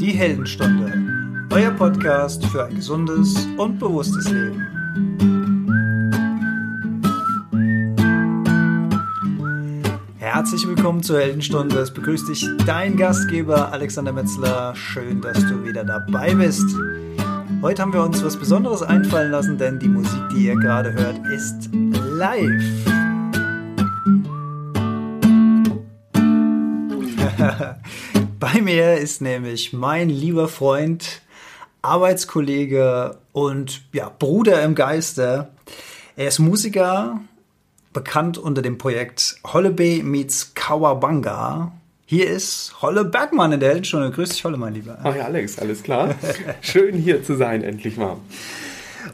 Die Heldenstunde, euer Podcast für ein gesundes und bewusstes Leben. Herzlich willkommen zur Heldenstunde. Es begrüßt dich dein Gastgeber Alexander Metzler. Schön, dass du wieder dabei bist. Heute haben wir uns was Besonderes einfallen lassen, denn die Musik, die ihr gerade hört, ist live. Bei mir ist nämlich mein lieber Freund, Arbeitskollege und ja, Bruder im Geiste. Er ist Musiker, bekannt unter dem Projekt Hollebay meets Kawabanga. Hier ist Holle Bergmann in der Heldenstunde. Grüß dich, Holle, mein Lieber. Ach ja, Alex, alles klar. Schön hier zu sein, endlich mal.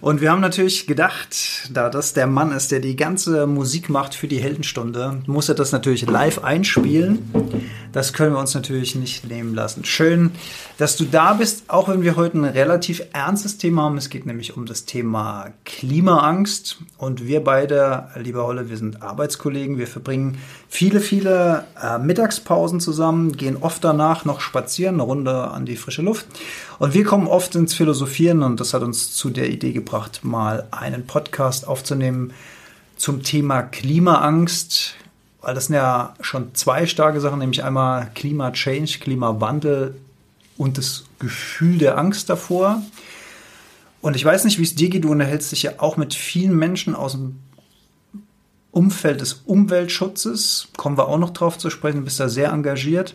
Und wir haben natürlich gedacht, da das der Mann ist, der die ganze Musik macht für die Heldenstunde, muss er das natürlich live einspielen. Das können wir uns natürlich nicht nehmen lassen. Schön, dass du da bist, auch wenn wir heute ein relativ ernstes Thema haben. Es geht nämlich um das Thema Klimaangst. Und wir beide, lieber Holle, wir sind Arbeitskollegen. Wir verbringen viele, viele äh, Mittagspausen zusammen, gehen oft danach noch spazieren, eine Runde an die frische Luft. Und wir kommen oft ins Philosophieren und das hat uns zu der Idee gebracht, mal einen Podcast aufzunehmen zum Thema Klimaangst, weil das sind ja schon zwei starke Sachen, nämlich einmal Klimachange, Klimawandel und das Gefühl der Angst davor. Und ich weiß nicht, wie es dir geht, du unterhältst dich ja auch mit vielen Menschen aus dem Umfeld des Umweltschutzes, kommen wir auch noch drauf zu sprechen, du bist da sehr engagiert.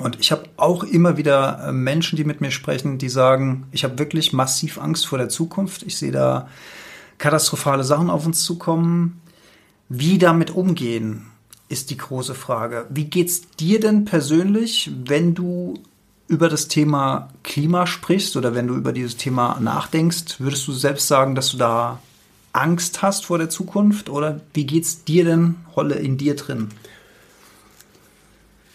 Und ich habe auch immer wieder äh, Menschen, die mit mir sprechen, die sagen, ich habe wirklich massiv Angst vor der Zukunft. Ich sehe da katastrophale Sachen auf uns zukommen. Wie damit umgehen, ist die große Frage. Wie geht's dir denn persönlich, wenn du über das Thema Klima sprichst oder wenn du über dieses Thema nachdenkst? Würdest du selbst sagen, dass du da Angst hast vor der Zukunft oder wie geht's dir denn, Holle, in dir drin?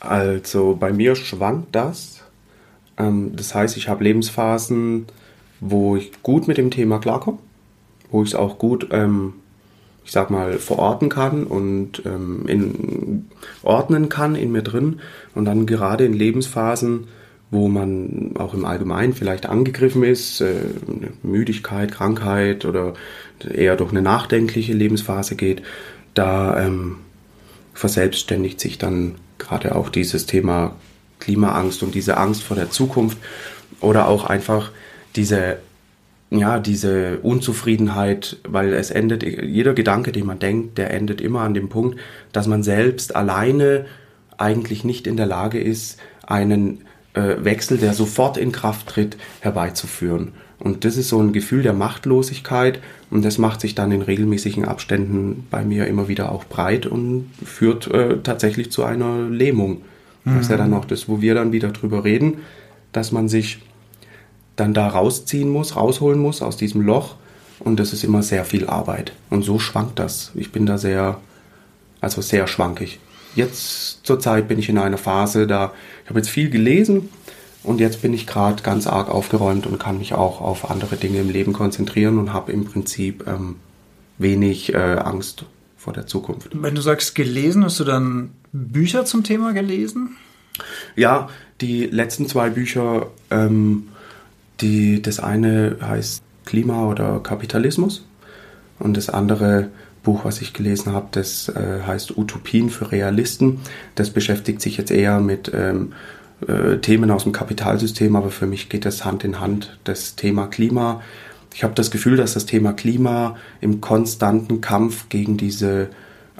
Also bei mir schwankt das. Ähm, das heißt, ich habe Lebensphasen, wo ich gut mit dem Thema klarkomme, wo ich es auch gut, ähm, ich sag mal, verorten kann und ähm, in, ordnen kann in mir drin. Und dann gerade in Lebensphasen, wo man auch im Allgemeinen vielleicht angegriffen ist, äh, Müdigkeit, Krankheit oder eher durch eine nachdenkliche Lebensphase geht, da verselbstständigt sich dann gerade auch dieses Thema Klimaangst und diese Angst vor der Zukunft oder auch einfach diese ja, diese Unzufriedenheit, weil es endet, jeder Gedanke, den man denkt, der endet immer an dem Punkt, dass man selbst alleine eigentlich nicht in der Lage ist, einen äh, Wechsel, der sofort in Kraft tritt, herbeizuführen. Und das ist so ein Gefühl der Machtlosigkeit und das macht sich dann in regelmäßigen Abständen bei mir immer wieder auch breit und führt äh, tatsächlich zu einer Lähmung. Mhm. Das ist ja dann auch das, wo wir dann wieder drüber reden, dass man sich dann da rausziehen muss, rausholen muss aus diesem Loch und das ist immer sehr viel Arbeit. Und so schwankt das. Ich bin da sehr, also sehr schwankig. Jetzt zur Zeit bin ich in einer Phase, da ich habe jetzt viel gelesen, und jetzt bin ich gerade ganz arg aufgeräumt und kann mich auch auf andere Dinge im Leben konzentrieren und habe im Prinzip ähm, wenig äh, Angst vor der Zukunft. Wenn du sagst gelesen, hast du dann Bücher zum Thema gelesen? Ja, die letzten zwei Bücher, ähm, die, das eine heißt Klima oder Kapitalismus und das andere Buch, was ich gelesen habe, das äh, heißt Utopien für Realisten. Das beschäftigt sich jetzt eher mit ähm, äh, Themen aus dem Kapitalsystem, aber für mich geht das Hand in Hand, das Thema Klima. Ich habe das Gefühl, dass das Thema Klima im konstanten Kampf gegen diese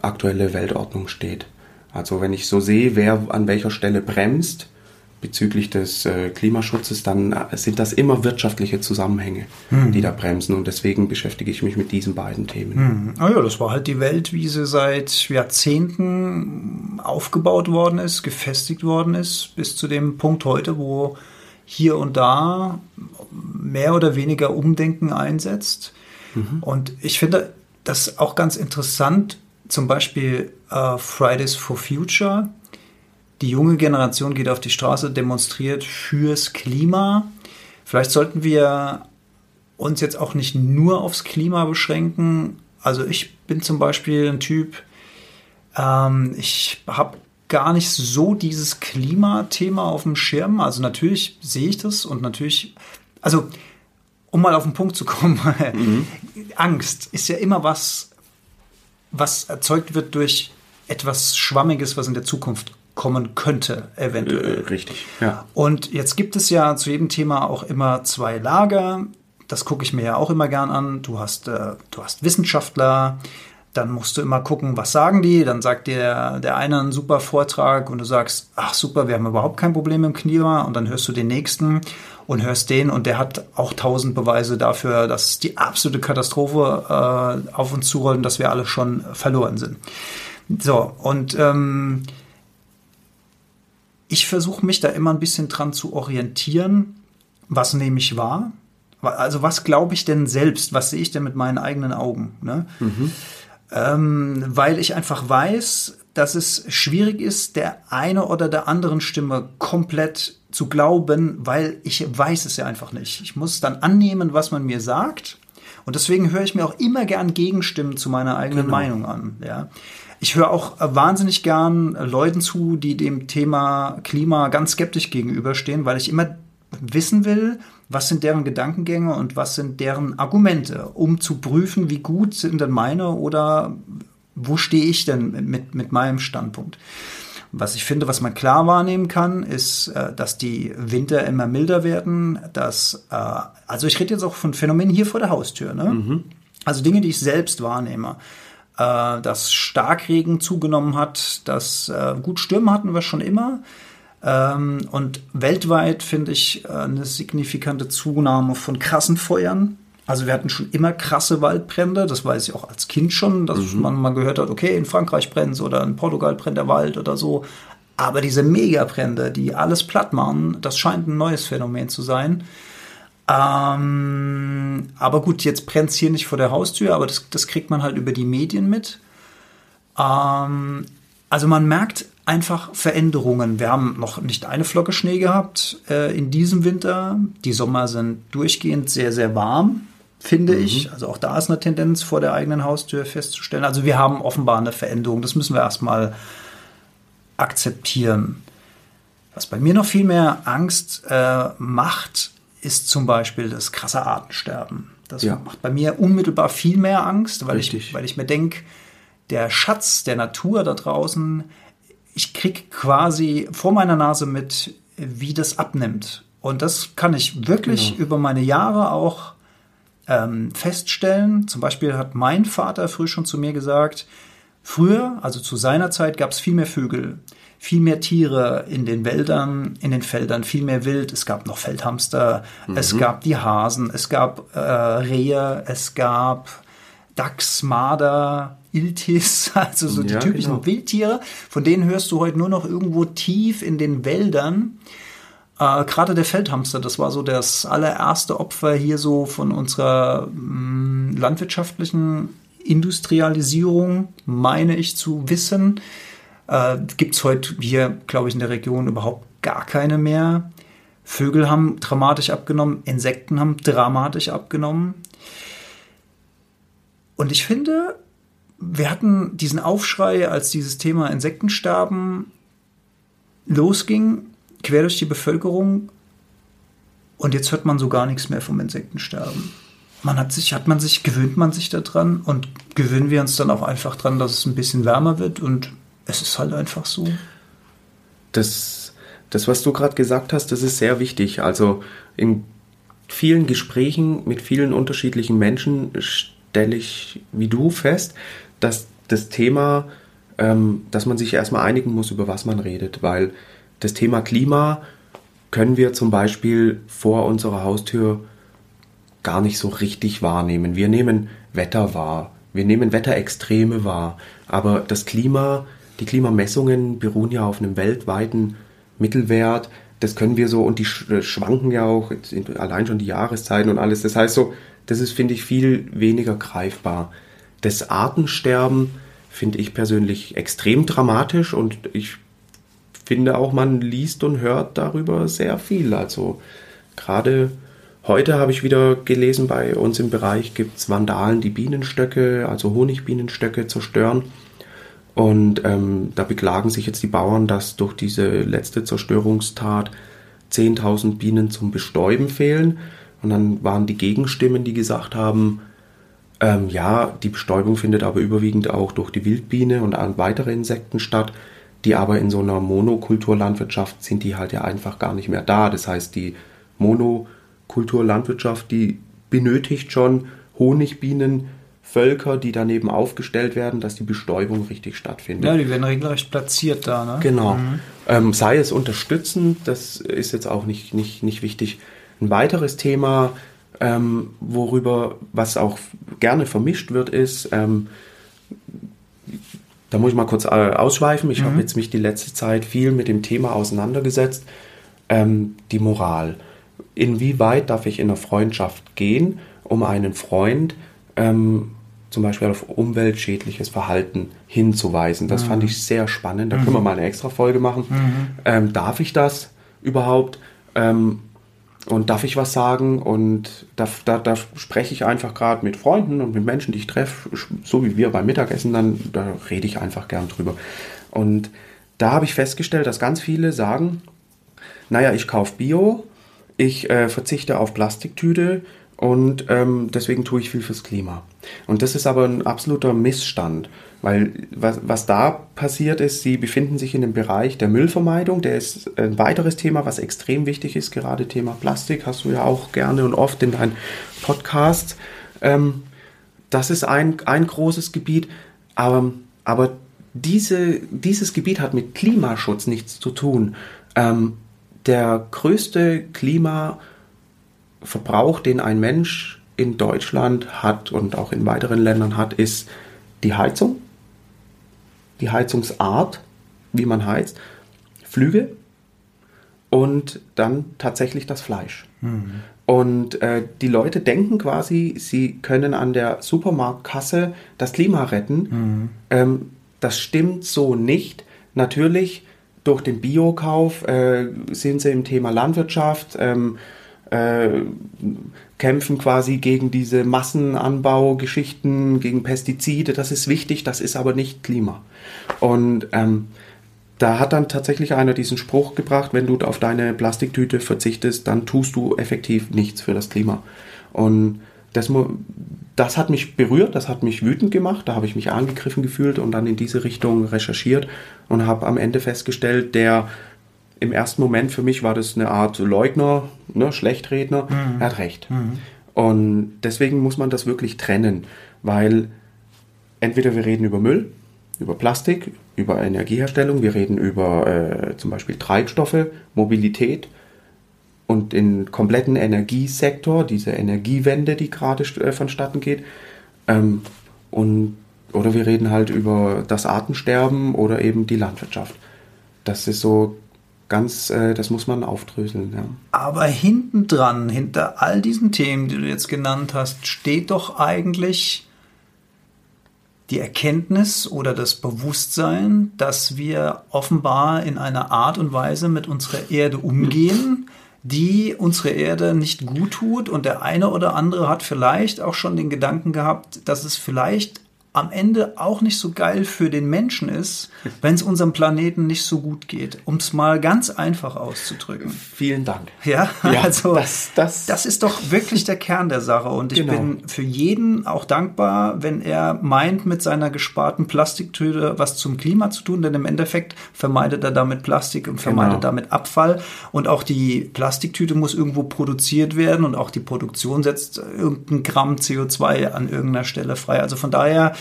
aktuelle Weltordnung steht. Also wenn ich so sehe, wer an welcher Stelle bremst, bezüglich des äh, Klimaschutzes, dann äh, sind das immer wirtschaftliche Zusammenhänge, mhm. die da bremsen. Und deswegen beschäftige ich mich mit diesen beiden Themen. Mhm. Ah ja, das war halt die Welt, wie sie seit Jahrzehnten aufgebaut worden ist, gefestigt worden ist, bis zu dem Punkt heute, wo hier und da mehr oder weniger Umdenken einsetzt. Mhm. Und ich finde das auch ganz interessant, zum Beispiel äh, Fridays for Future die junge Generation geht auf die Straße, demonstriert fürs Klima. Vielleicht sollten wir uns jetzt auch nicht nur aufs Klima beschränken. Also ich bin zum Beispiel ein Typ, ähm, ich habe gar nicht so dieses Klimathema auf dem Schirm. Also natürlich sehe ich das und natürlich, also um mal auf den Punkt zu kommen, mhm. Angst ist ja immer was, was erzeugt wird durch etwas Schwammiges, was in der Zukunft kommen könnte, eventuell. Äh, richtig, ja. Und jetzt gibt es ja zu jedem Thema auch immer zwei Lager. Das gucke ich mir ja auch immer gern an. Du hast, äh, du hast Wissenschaftler, dann musst du immer gucken, was sagen die. Dann sagt dir der eine einen super Vortrag und du sagst, ach super, wir haben überhaupt kein Problem im Klima. Und dann hörst du den nächsten und hörst den und der hat auch tausend Beweise dafür, dass die absolute Katastrophe äh, auf uns zurollt und dass wir alle schon verloren sind. So, und ähm, ich versuche mich da immer ein bisschen dran zu orientieren, was nehme ich wahr. Also was glaube ich denn selbst, was sehe ich denn mit meinen eigenen Augen? Ne? Mhm. Ähm, weil ich einfach weiß, dass es schwierig ist, der eine oder der anderen Stimme komplett zu glauben, weil ich weiß es ja einfach nicht. Ich muss dann annehmen, was man mir sagt. Und deswegen höre ich mir auch immer gern Gegenstimmen zu meiner eigenen genau. Meinung an. Ja. Ich höre auch wahnsinnig gern Leuten zu, die dem Thema Klima ganz skeptisch gegenüberstehen, weil ich immer wissen will, was sind deren Gedankengänge und was sind deren Argumente, um zu prüfen, wie gut sind denn meine oder wo stehe ich denn mit, mit meinem Standpunkt. Was ich finde, was man klar wahrnehmen kann, ist, äh, dass die Winter immer milder werden. Dass, äh, also ich rede jetzt auch von Phänomenen hier vor der Haustür. Ne? Mhm. Also Dinge, die ich selbst wahrnehme. Äh, dass Starkregen zugenommen hat, dass gut Stürme hatten wir schon immer. Ähm, und weltweit finde ich eine signifikante Zunahme von krassen Feuern. Also wir hatten schon immer krasse Waldbrände, das weiß ich auch als Kind schon, dass mhm. man mal gehört hat, okay, in Frankreich brennt oder in Portugal brennt der Wald oder so. Aber diese Megabrände, die alles platt machen, das scheint ein neues Phänomen zu sein. Ähm, aber gut, jetzt brennt es hier nicht vor der Haustür, aber das, das kriegt man halt über die Medien mit. Ähm, also man merkt einfach Veränderungen. Wir haben noch nicht eine Flocke Schnee gehabt äh, in diesem Winter. Die Sommer sind durchgehend sehr, sehr warm finde mhm. ich. Also auch da ist eine Tendenz vor der eigenen Haustür festzustellen. Also wir haben offenbar eine Veränderung. Das müssen wir erstmal akzeptieren. Was bei mir noch viel mehr Angst äh, macht, ist zum Beispiel das krasse Artensterben. Das ja. macht bei mir unmittelbar viel mehr Angst, weil ich, weil ich mir denke, der Schatz der Natur da draußen, ich kriege quasi vor meiner Nase mit, wie das abnimmt. Und das kann ich wirklich genau. über meine Jahre auch ähm, feststellen. Zum Beispiel hat mein Vater früh schon zu mir gesagt, früher, also zu seiner Zeit, gab es viel mehr Vögel, viel mehr Tiere in den Wäldern, in den Feldern, viel mehr Wild. Es gab noch Feldhamster, mhm. es gab die Hasen, es gab äh, Rehe, es gab Dachs, Marder, Iltis, also so ja, die typischen genau. Wildtiere. Von denen hörst du heute nur noch irgendwo tief in den Wäldern. Äh, Gerade der Feldhamster, das war so das allererste Opfer hier so von unserer mh, mm, landwirtschaftlichen Industrialisierung, meine ich zu wissen. Äh, Gibt es heute hier, glaube ich, in der Region überhaupt gar keine mehr. Vögel haben dramatisch abgenommen, Insekten haben dramatisch abgenommen. Und ich finde, wir hatten diesen Aufschrei, als dieses Thema Insektensterben losging quer durch die Bevölkerung und jetzt hört man so gar nichts mehr vom Insektensterben. Man hat sich, hat man sich, gewöhnt man sich daran und gewöhnen wir uns dann auch einfach dran, dass es ein bisschen wärmer wird und es ist halt einfach so. Das, das was du gerade gesagt hast, das ist sehr wichtig. Also in vielen Gesprächen mit vielen unterschiedlichen Menschen stelle ich, wie du, fest, dass das Thema, ähm, dass man sich erstmal einigen muss, über was man redet, weil das Thema Klima können wir zum Beispiel vor unserer Haustür gar nicht so richtig wahrnehmen. Wir nehmen Wetter wahr, wir nehmen Wetterextreme wahr, aber das Klima, die Klimamessungen beruhen ja auf einem weltweiten Mittelwert. Das können wir so und die schwanken ja auch allein schon die Jahreszeiten und alles. Das heißt so, das ist finde ich viel weniger greifbar. Das Artensterben finde ich persönlich extrem dramatisch und ich finde auch, man liest und hört darüber sehr viel. Also gerade Heute habe ich wieder gelesen, bei uns im Bereich gibt es Vandalen, die Bienenstöcke, also Honigbienenstöcke zerstören. Und ähm, da beklagen sich jetzt die Bauern, dass durch diese letzte Zerstörungstat 10.000 Bienen zum Bestäuben fehlen. Und dann waren die Gegenstimmen, die gesagt haben, ähm, ja, die Bestäubung findet aber überwiegend auch durch die Wildbiene und weitere Insekten statt, die aber in so einer Monokulturlandwirtschaft sind die halt ja einfach gar nicht mehr da. Das heißt, die Monokulturlandwirtschaft, die benötigt schon Honigbienen, Völker, die daneben aufgestellt werden, dass die Bestäubung richtig stattfindet. Ja, die werden regelrecht platziert da, ne? Genau. Mhm. Ähm, sei es unterstützend, das ist jetzt auch nicht, nicht, nicht wichtig. Ein weiteres Thema, ähm, worüber, was auch gerne vermischt wird, ist, ähm, da muss ich mal kurz äh, ausschweifen. Ich mhm. habe jetzt mich die letzte Zeit viel mit dem Thema auseinandergesetzt. Ähm, die Moral. Inwieweit darf ich in einer Freundschaft gehen, um einen Freund ähm, zum Beispiel auf umweltschädliches Verhalten hinzuweisen? Das mhm. fand ich sehr spannend. Da mhm. können wir mal eine extra Folge machen. Mhm. Ähm, darf ich das überhaupt? Ähm, und darf ich was sagen? Und da, da, da spreche ich einfach gerade mit Freunden und mit Menschen, die ich treffe, so wie wir beim Mittagessen, dann da rede ich einfach gern drüber. Und da habe ich festgestellt, dass ganz viele sagen, naja, ich kaufe Bio, ich äh, verzichte auf Plastiktüte und ähm, deswegen tue ich viel fürs Klima. Und das ist aber ein absoluter Missstand. Weil was, was da passiert ist, sie befinden sich in dem Bereich der Müllvermeidung. Der ist ein weiteres Thema, was extrem wichtig ist. Gerade Thema Plastik hast du ja auch gerne und oft in deinen Podcasts. Ähm, das ist ein, ein großes Gebiet. Aber, aber diese, dieses Gebiet hat mit Klimaschutz nichts zu tun. Ähm, der größte Klimaverbrauch, den ein Mensch in Deutschland hat und auch in weiteren Ländern hat, ist die Heizung die Heizungsart, wie man heizt, Flüge und dann tatsächlich das Fleisch. Mhm. Und äh, die Leute denken quasi, sie können an der Supermarktkasse das Klima retten. Mhm. Ähm, das stimmt so nicht. Natürlich, durch den Biokauf äh, sind sie im Thema Landwirtschaft. Ähm, äh, kämpfen quasi gegen diese Massenanbaugeschichten, gegen Pestizide. Das ist wichtig, das ist aber nicht Klima. Und ähm, da hat dann tatsächlich einer diesen Spruch gebracht, wenn du auf deine Plastiktüte verzichtest, dann tust du effektiv nichts für das Klima. Und das, das hat mich berührt, das hat mich wütend gemacht, da habe ich mich angegriffen gefühlt und dann in diese Richtung recherchiert und habe am Ende festgestellt, der im ersten Moment für mich war das eine Art Leugner, ne, Schlechtredner. Mhm. Er hat recht. Mhm. Und deswegen muss man das wirklich trennen, weil entweder wir reden über Müll, über Plastik, über Energieherstellung, wir reden über äh, zum Beispiel Treibstoffe, Mobilität und den kompletten Energiesektor, diese Energiewende, die gerade äh, vonstatten geht. Ähm, und, oder wir reden halt über das Artensterben oder eben die Landwirtschaft. Das ist so ganz, äh, das muss man aufdröseln. Ja. Aber hinten dran, hinter all diesen Themen, die du jetzt genannt hast, steht doch eigentlich die Erkenntnis oder das Bewusstsein, dass wir offenbar in einer Art und Weise mit unserer Erde umgehen, die unsere Erde nicht gut tut. Und der eine oder andere hat vielleicht auch schon den Gedanken gehabt, dass es vielleicht am Ende auch nicht so geil für den Menschen ist, wenn es unserem Planeten nicht so gut geht, um es mal ganz einfach auszudrücken. Vielen Dank. Ja, ja also das, das, das, ist doch wirklich der Kern der Sache und ich genau. bin für jeden auch dankbar, wenn er meint, mit seiner gesparten Plastiktüte was zum Klima zu tun, denn im Endeffekt vermeidet er damit Plastik und vermeidet genau. damit Abfall und auch die Plastiktüte muss irgendwo produziert werden und auch die Produktion setzt irgendein Gramm CO2 an irgendeiner Stelle frei. Also von daher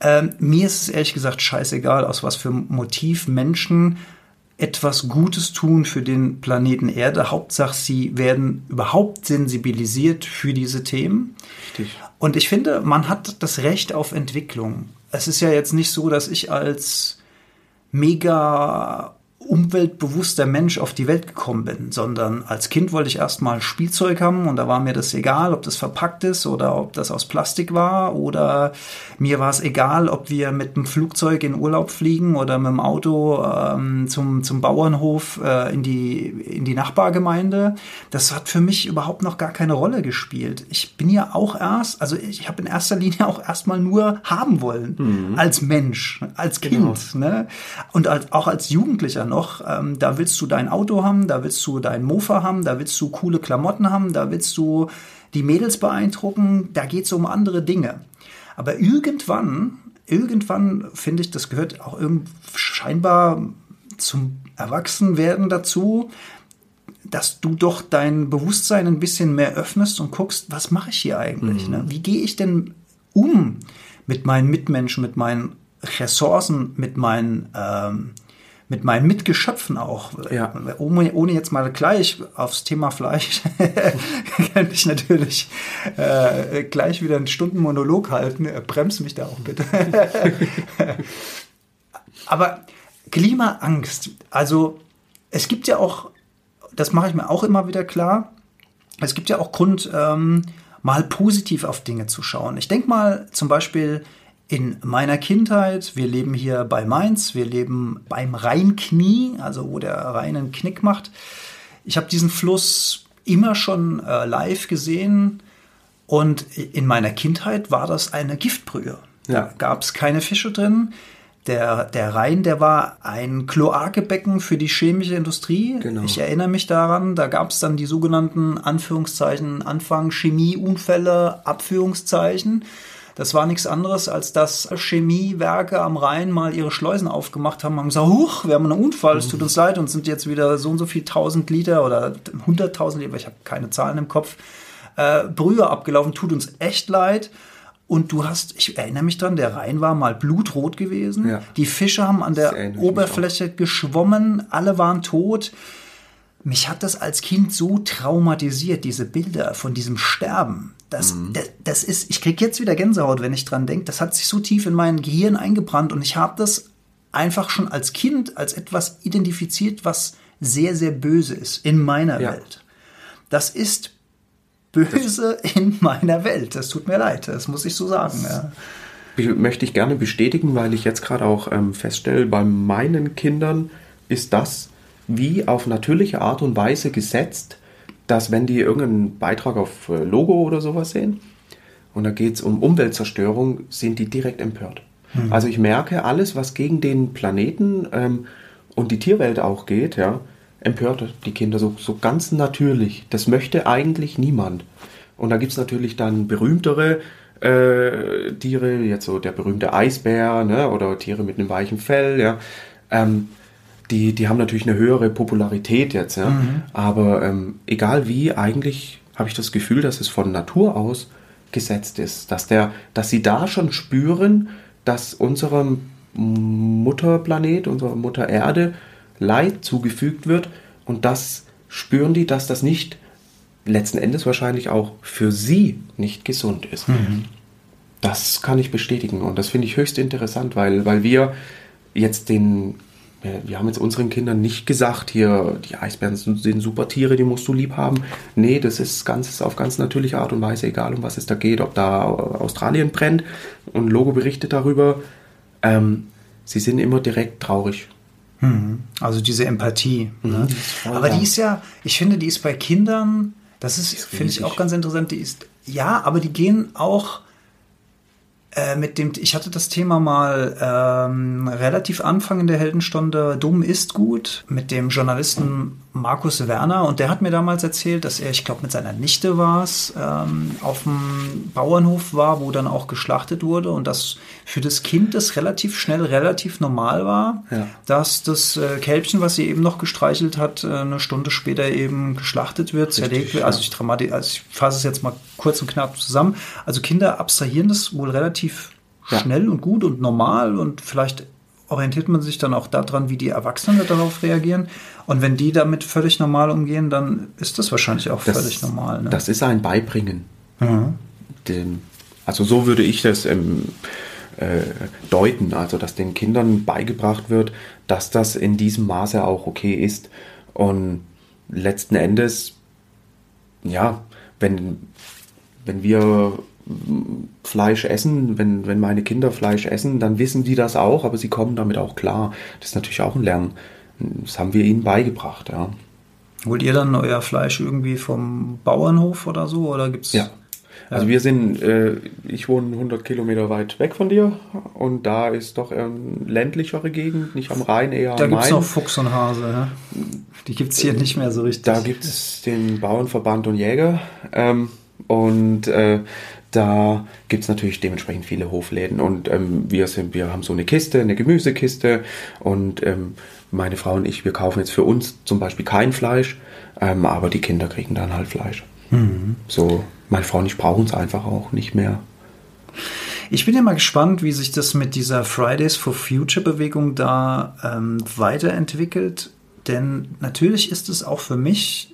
ähm, mir ist es ehrlich gesagt scheißegal, aus was für Motiv Menschen etwas Gutes tun für den Planeten Erde. Hauptsache, sie werden überhaupt sensibilisiert für diese Themen. Richtig. Und ich finde, man hat das Recht auf Entwicklung. Es ist ja jetzt nicht so, dass ich als mega umweltbewusster Mensch auf die Welt gekommen bin, sondern als Kind wollte ich erstmal Spielzeug haben und da war mir das egal, ob das verpackt ist oder ob das aus Plastik war oder mir war es egal, ob wir mit dem Flugzeug in Urlaub fliegen oder mit dem Auto ähm, zum, zum Bauernhof äh, in, die, in die Nachbargemeinde. Das hat für mich überhaupt noch gar keine Rolle gespielt. Ich bin ja auch erst, also ich habe in erster Linie auch erstmal nur haben wollen mhm. als Mensch, als genau. Kind genau. ne? und als, auch als Jugendlicher noch ähm, da willst du dein Auto haben, da willst du dein Mofa haben, da willst du coole Klamotten haben, da willst du die Mädels beeindrucken, da geht es um andere Dinge. Aber irgendwann, irgendwann finde ich, das gehört auch scheinbar zum Erwachsenwerden dazu, dass du doch dein Bewusstsein ein bisschen mehr öffnest und guckst, was mache ich hier eigentlich? Mhm. Ne? Wie gehe ich denn um mit meinen Mitmenschen, mit meinen Ressourcen, mit meinen ähm, mit meinen Mitgeschöpfen auch. Ja. Ohne, ohne jetzt mal gleich aufs Thema Fleisch kann ich natürlich äh, gleich wieder einen Stundenmonolog halten. Äh, Bremst mich da auch bitte. Aber Klimaangst, also es gibt ja auch, das mache ich mir auch immer wieder klar, es gibt ja auch Grund, ähm, mal positiv auf Dinge zu schauen. Ich denke mal zum Beispiel, in meiner Kindheit, wir leben hier bei Mainz, wir leben beim Rheinknie, also wo der Rhein einen Knick macht. Ich habe diesen Fluss immer schon äh, live gesehen und in meiner Kindheit war das eine Giftbrühe. Ja. Da gab es keine Fische drin. Der, der Rhein, der war ein Kloakebecken für die chemische Industrie. Genau. Ich erinnere mich daran, da gab es dann die sogenannten Anführungszeichen Anfang Chemieunfälle, Abführungszeichen. Das war nichts anderes, als dass Chemiewerke am Rhein mal ihre Schleusen aufgemacht haben und haben gesagt, huch, wir haben einen Unfall, es tut uns leid und sind jetzt wieder so und so viel tausend Liter oder hunderttausend Liter, ich habe keine Zahlen im Kopf, äh, Brühe abgelaufen, tut uns echt leid. Und du hast, ich erinnere mich dran, der Rhein war mal blutrot gewesen. Ja. Die Fische haben an der Oberfläche geschwommen, alle waren tot. Mich hat das als Kind so traumatisiert, diese Bilder von diesem Sterben. Das, mhm. das, das, ist, ich kriege jetzt wieder Gänsehaut, wenn ich dran denke. Das hat sich so tief in mein Gehirn eingebrannt und ich habe das einfach schon als Kind als etwas identifiziert, was sehr, sehr böse ist in meiner ja. Welt. Das ist böse das in meiner Welt. Das tut mir leid, das muss ich so sagen. Ja. Möchte ich gerne bestätigen, weil ich jetzt gerade auch ähm, feststelle, bei meinen Kindern ist das wie auf natürliche Art und Weise gesetzt, dass wenn die irgendeinen Beitrag auf äh, Logo oder sowas sehen und da geht es um Umweltzerstörung, sind die direkt empört. Hm. Also ich merke, alles, was gegen den Planeten ähm, und die Tierwelt auch geht, ja, empört die Kinder so, so ganz natürlich. Das möchte eigentlich niemand. Und da gibt es natürlich dann berühmtere äh, Tiere, jetzt so der berühmte Eisbär ne, oder Tiere mit einem weichen Fell, ja. Ähm, die, die haben natürlich eine höhere Popularität jetzt, ja. Mhm. Aber ähm, egal wie, eigentlich habe ich das Gefühl, dass es von Natur aus gesetzt ist. Dass, der, dass sie da schon spüren, dass unserem Mutterplanet, unserer Mutter Erde Leid zugefügt wird und das spüren die, dass das nicht letzten Endes wahrscheinlich auch für sie nicht gesund ist. Mhm. Das kann ich bestätigen und das finde ich höchst interessant, weil, weil wir jetzt den wir haben jetzt unseren Kindern nicht gesagt, hier, die Eisbären sind super Tiere, die musst du lieb haben. Nee, das ist ganz, auf ganz natürliche Art und Weise, egal um was es da geht, ob da Australien brennt und Logo berichtet darüber. Ähm, sie sind immer direkt traurig. Mhm. Also diese Empathie. Mhm, ne? Aber die ist ja, ich finde, die ist bei Kindern, das ist, ist finde ich auch ganz interessant, die ist, ja, aber die gehen auch äh, mit dem, ich hatte das Thema mal ähm, relativ Anfang in der Heldenstunde, dumm ist gut, mit dem Journalisten Markus Werner und der hat mir damals erzählt, dass er, ich glaube mit seiner Nichte war es, ähm, auf dem Bauernhof war, wo dann auch geschlachtet wurde und dass für das Kind das relativ schnell relativ normal war, ja. dass das äh, Kälbchen, was sie eben noch gestreichelt hat, äh, eine Stunde später eben geschlachtet wird, Richtig, zerlegt wird. Also ich, also ich fasse es jetzt mal kurz und knapp zusammen. Also Kinder abstrahieren das wohl relativ ja. schnell und gut und normal und vielleicht orientiert man sich dann auch daran, wie die Erwachsenen darauf reagieren. Und wenn die damit völlig normal umgehen, dann ist das wahrscheinlich auch das, völlig normal. Ne? Das ist ein Beibringen. Mhm. Den, also so würde ich das ähm, äh, deuten, also dass den Kindern beigebracht wird, dass das in diesem Maße auch okay ist. Und letzten Endes, ja, wenn, wenn wir Fleisch essen, wenn, wenn meine Kinder Fleisch essen, dann wissen die das auch, aber sie kommen damit auch klar. Das ist natürlich auch ein Lernen. Das haben wir ihnen beigebracht, ja. Holt ihr dann euer Fleisch irgendwie vom Bauernhof oder so? Oder gibt's ja. Also wir sind, äh, ich wohne 100 Kilometer weit weg von dir und da ist doch eine ländlichere Gegend, nicht am Rhein, eher da am Main. Da gibt es noch Fuchs und Hase, ne? Die gibt es hier nicht mehr so richtig. Da gibt es den Bauernverband und Jäger ähm, und äh, da gibt es natürlich dementsprechend viele Hofläden und ähm, wir, sind, wir haben so eine Kiste, eine Gemüsekiste und ähm, meine Frau und ich, wir kaufen jetzt für uns zum Beispiel kein Fleisch, ähm, aber die Kinder kriegen dann halt Fleisch. Mhm. So meine Frau und ich brauchen es einfach auch nicht mehr. Ich bin ja mal gespannt, wie sich das mit dieser Fridays for Future Bewegung da ähm, weiterentwickelt. Denn natürlich ist es auch für mich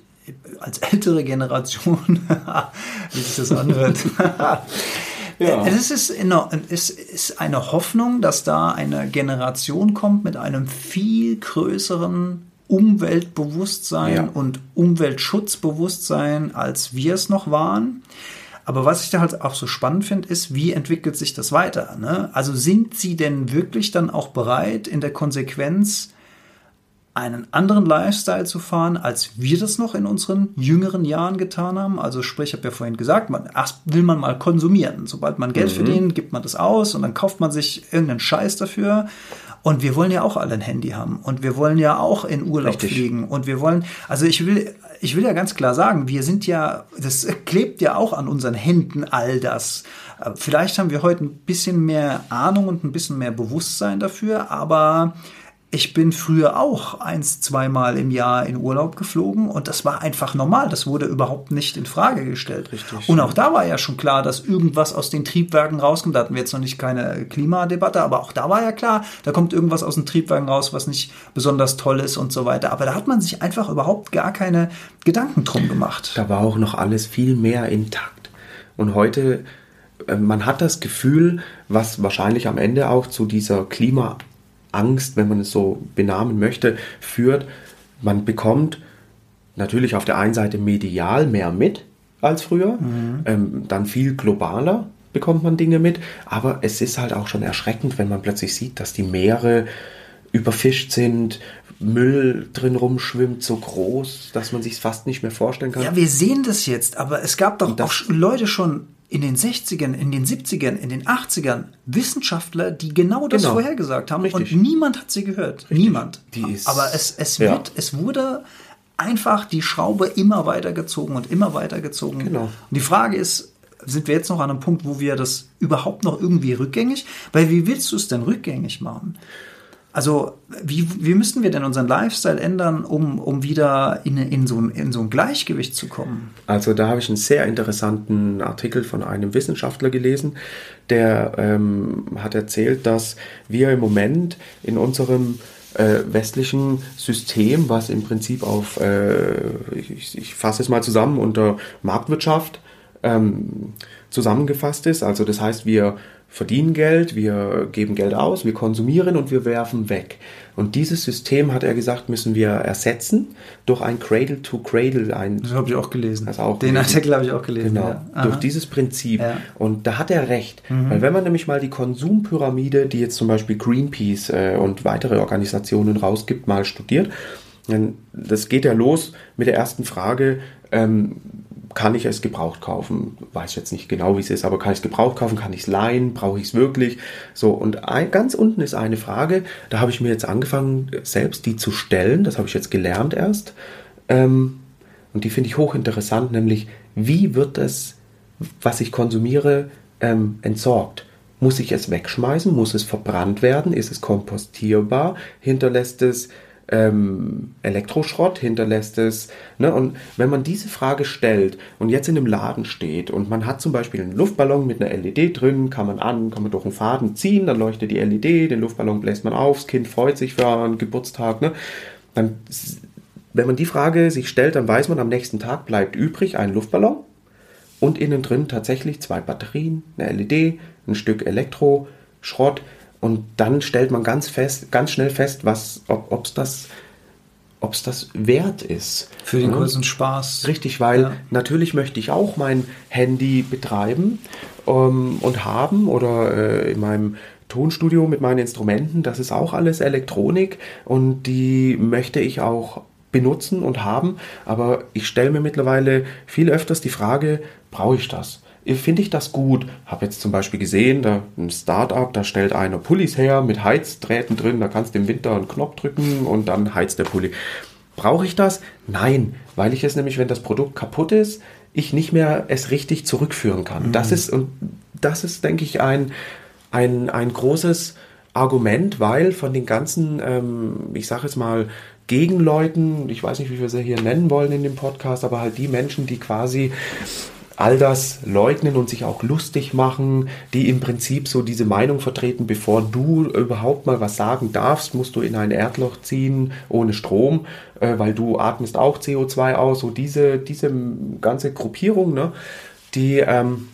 als ältere Generation, wie sich das anhört, ja. es, ist eine, es ist eine Hoffnung, dass da eine Generation kommt mit einem viel größeren Umweltbewusstsein ja. und Umweltschutzbewusstsein, als wir es noch waren. Aber was ich da halt auch so spannend finde, ist, wie entwickelt sich das weiter? Ne? Also sind sie denn wirklich dann auch bereit, in der Konsequenz einen anderen Lifestyle zu fahren, als wir das noch in unseren jüngeren Jahren getan haben. Also sprich, ich habe ja vorhin gesagt, man, erst will man mal konsumieren. Sobald man Geld mhm. verdient, gibt man das aus und dann kauft man sich irgendeinen Scheiß dafür. Und wir wollen ja auch alle ein Handy haben und wir wollen ja auch in Urlaub Richtig. fliegen und wir wollen, also ich will, ich will ja ganz klar sagen, wir sind ja, das klebt ja auch an unseren Händen all das. Vielleicht haben wir heute ein bisschen mehr Ahnung und ein bisschen mehr Bewusstsein dafür, aber ich bin früher auch eins, zweimal im Jahr in Urlaub geflogen und das war einfach normal. Das wurde überhaupt nicht in Frage gestellt. Richtig. Und auch da war ja schon klar, dass irgendwas aus den Triebwerken rauskommt. Da hatten wir jetzt noch nicht keine Klimadebatte, aber auch da war ja klar, da kommt irgendwas aus den Triebwerken raus, was nicht besonders toll ist und so weiter. Aber da hat man sich einfach überhaupt gar keine Gedanken drum gemacht. Da war auch noch alles viel mehr intakt. Und heute äh, man hat das Gefühl, was wahrscheinlich am Ende auch zu dieser Klima Angst, wenn man es so benamen möchte, führt. Man bekommt natürlich auf der einen Seite medial mehr mit als früher, mhm. ähm, dann viel globaler bekommt man Dinge mit, aber es ist halt auch schon erschreckend, wenn man plötzlich sieht, dass die Meere überfischt sind, Müll drin rumschwimmt, so groß, dass man sich fast nicht mehr vorstellen kann. Ja, wir sehen das jetzt, aber es gab doch auch Leute schon in den 60ern, in den 70ern, in den 80ern Wissenschaftler, die genau das genau. vorhergesagt haben Richtig. und niemand hat sie gehört. Richtig. Niemand. Aber es, es, ja. wird, es wurde einfach die Schraube immer weiter gezogen und immer weiter gezogen. Genau. Und die Frage ist, sind wir jetzt noch an einem Punkt, wo wir das überhaupt noch irgendwie rückgängig? Weil wie willst du es denn rückgängig machen? Also, wie, wie müssten wir denn unseren Lifestyle ändern, um, um wieder in, in, so ein, in so ein Gleichgewicht zu kommen? Also, da habe ich einen sehr interessanten Artikel von einem Wissenschaftler gelesen, der ähm, hat erzählt, dass wir im Moment in unserem äh, westlichen System, was im Prinzip auf, äh, ich, ich fasse es mal zusammen, unter Marktwirtschaft ähm, zusammengefasst ist. Also das heißt, wir verdienen Geld, wir geben Geld aus, wir konsumieren und wir werfen weg. Und dieses System, hat er gesagt, müssen wir ersetzen durch ein Cradle-to-Cradle. Ein, das habe ich auch gelesen. Also auch Den. Artikel habe ich auch gelesen. Genau, ja. durch dieses Prinzip. Ja. Und da hat er recht. Mhm. Weil wenn man nämlich mal die Konsumpyramide, die jetzt zum Beispiel Greenpeace äh, und weitere Organisationen rausgibt, mal studiert, dann das geht ja los mit der ersten Frage, ähm, kann ich es gebraucht kaufen? Weiß jetzt nicht genau, wie es ist, aber kann ich es gebraucht kaufen? Kann ich es leihen? Brauche ich es wirklich? So, und ein, ganz unten ist eine Frage, da habe ich mir jetzt angefangen, selbst die zu stellen. Das habe ich jetzt gelernt erst. Ähm, und die finde ich hochinteressant, nämlich, wie wird es, was ich konsumiere, ähm, entsorgt? Muss ich es wegschmeißen? Muss es verbrannt werden? Ist es kompostierbar? Hinterlässt es ähm, Elektroschrott, hinterlässt es. Ne? Und wenn man diese Frage stellt und jetzt in einem Laden steht und man hat zum Beispiel einen Luftballon mit einer LED drin, kann man an, kann man durch einen Faden ziehen, dann leuchtet die LED, den Luftballon bläst man auf, das Kind freut sich für einen Geburtstag. Ne? Dann, wenn man die Frage sich stellt, dann weiß man, am nächsten Tag bleibt übrig ein Luftballon und innen drin tatsächlich zwei Batterien, eine LED, ein Stück Elektro, Schrott und dann stellt man ganz fest, ganz schnell fest, was, ob es das ob es das wert ist. Für den kurzen Spaß. Richtig, weil ja. natürlich möchte ich auch mein Handy betreiben ähm, und haben oder äh, in meinem Tonstudio mit meinen Instrumenten, das ist auch alles Elektronik und die möchte ich auch benutzen und haben, aber ich stelle mir mittlerweile viel öfters die Frage, brauche ich das? Finde ich das gut? Habe jetzt zum Beispiel gesehen, da ein Startup, da stellt einer Pullis her mit Heizdrähten drin, da kannst du im Winter einen Knopf drücken und dann heizt der Pulli. Brauche ich das? Nein, weil ich es nämlich, wenn das Produkt kaputt ist, ich nicht mehr es richtig zurückführen kann. Mhm. Das ist und das ist, denke ich, ein, ein, ein großes Argument, weil von den ganzen, ähm, ich sage jetzt mal, Gegenleuten, ich weiß nicht, wie wir sie hier nennen wollen in dem Podcast, aber halt die Menschen, die quasi all das leugnen und sich auch lustig machen, die im Prinzip so diese Meinung vertreten, bevor du überhaupt mal was sagen darfst, musst du in ein Erdloch ziehen ohne Strom, äh, weil du atmest auch CO2 aus. So diese, diese ganze Gruppierung, ne, die ähm,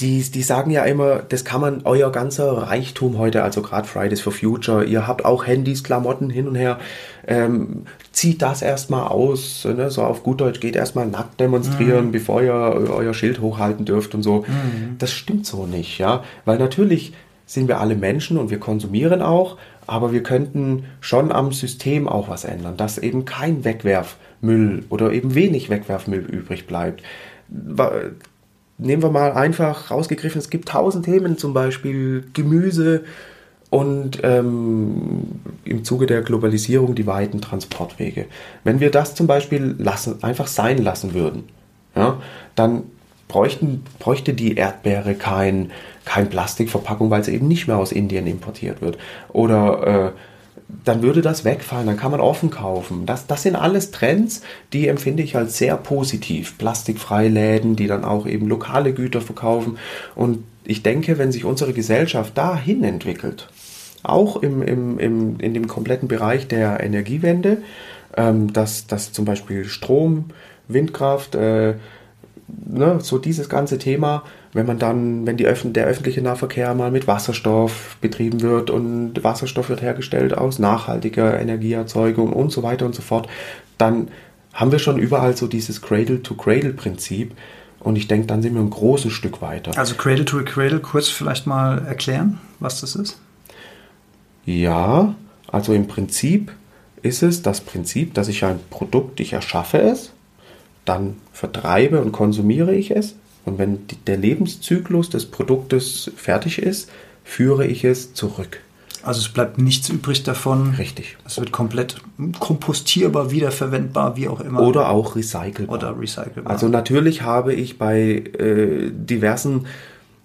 die, die sagen ja immer, das kann man, euer ganzer Reichtum heute, also gerade Fridays for Future, ihr habt auch Handys, Klamotten hin und her, ähm, zieht das erstmal aus, ne, so auf gut Deutsch, geht erstmal nackt demonstrieren, mhm. bevor ihr euer Schild hochhalten dürft und so. Mhm. Das stimmt so nicht, ja, weil natürlich sind wir alle Menschen und wir konsumieren auch, aber wir könnten schon am System auch was ändern, dass eben kein Wegwerfmüll oder eben wenig Wegwerfmüll übrig bleibt nehmen wir mal einfach rausgegriffen, es gibt tausend Themen, zum Beispiel Gemüse und ähm, im Zuge der Globalisierung die weiten Transportwege. Wenn wir das zum Beispiel lassen, einfach sein lassen würden, ja, dann bräuchten, bräuchte die Erdbeere kein, kein Plastikverpackung, weil sie eben nicht mehr aus Indien importiert wird. Oder äh, dann würde das wegfallen, dann kann man offen kaufen. Das, das sind alles Trends, die empfinde ich als sehr positiv. Plastikfreie Läden, die dann auch eben lokale Güter verkaufen. Und ich denke, wenn sich unsere Gesellschaft dahin entwickelt, auch im, im, im, in dem kompletten Bereich der Energiewende, ähm, dass, dass zum Beispiel Strom, Windkraft, äh, ne, so dieses ganze Thema, wenn man dann, wenn die Öff der öffentliche Nahverkehr mal mit Wasserstoff betrieben wird und Wasserstoff wird hergestellt aus nachhaltiger Energieerzeugung und so weiter und so fort, dann haben wir schon überall so dieses Cradle-to-Cradle-Prinzip. Und ich denke, dann sind wir ein großes Stück weiter. Also Cradle to Cradle, kurz vielleicht mal erklären, was das ist? Ja, also im Prinzip ist es das Prinzip, dass ich ein Produkt, ich erschaffe es, dann vertreibe und konsumiere ich es. Und wenn der Lebenszyklus des Produktes fertig ist, führe ich es zurück. Also es bleibt nichts übrig davon. Richtig. Es wird komplett kompostierbar, wiederverwendbar, wie auch immer. Oder auch recycelbar. Oder recycelbar. Also natürlich habe ich bei äh, diversen,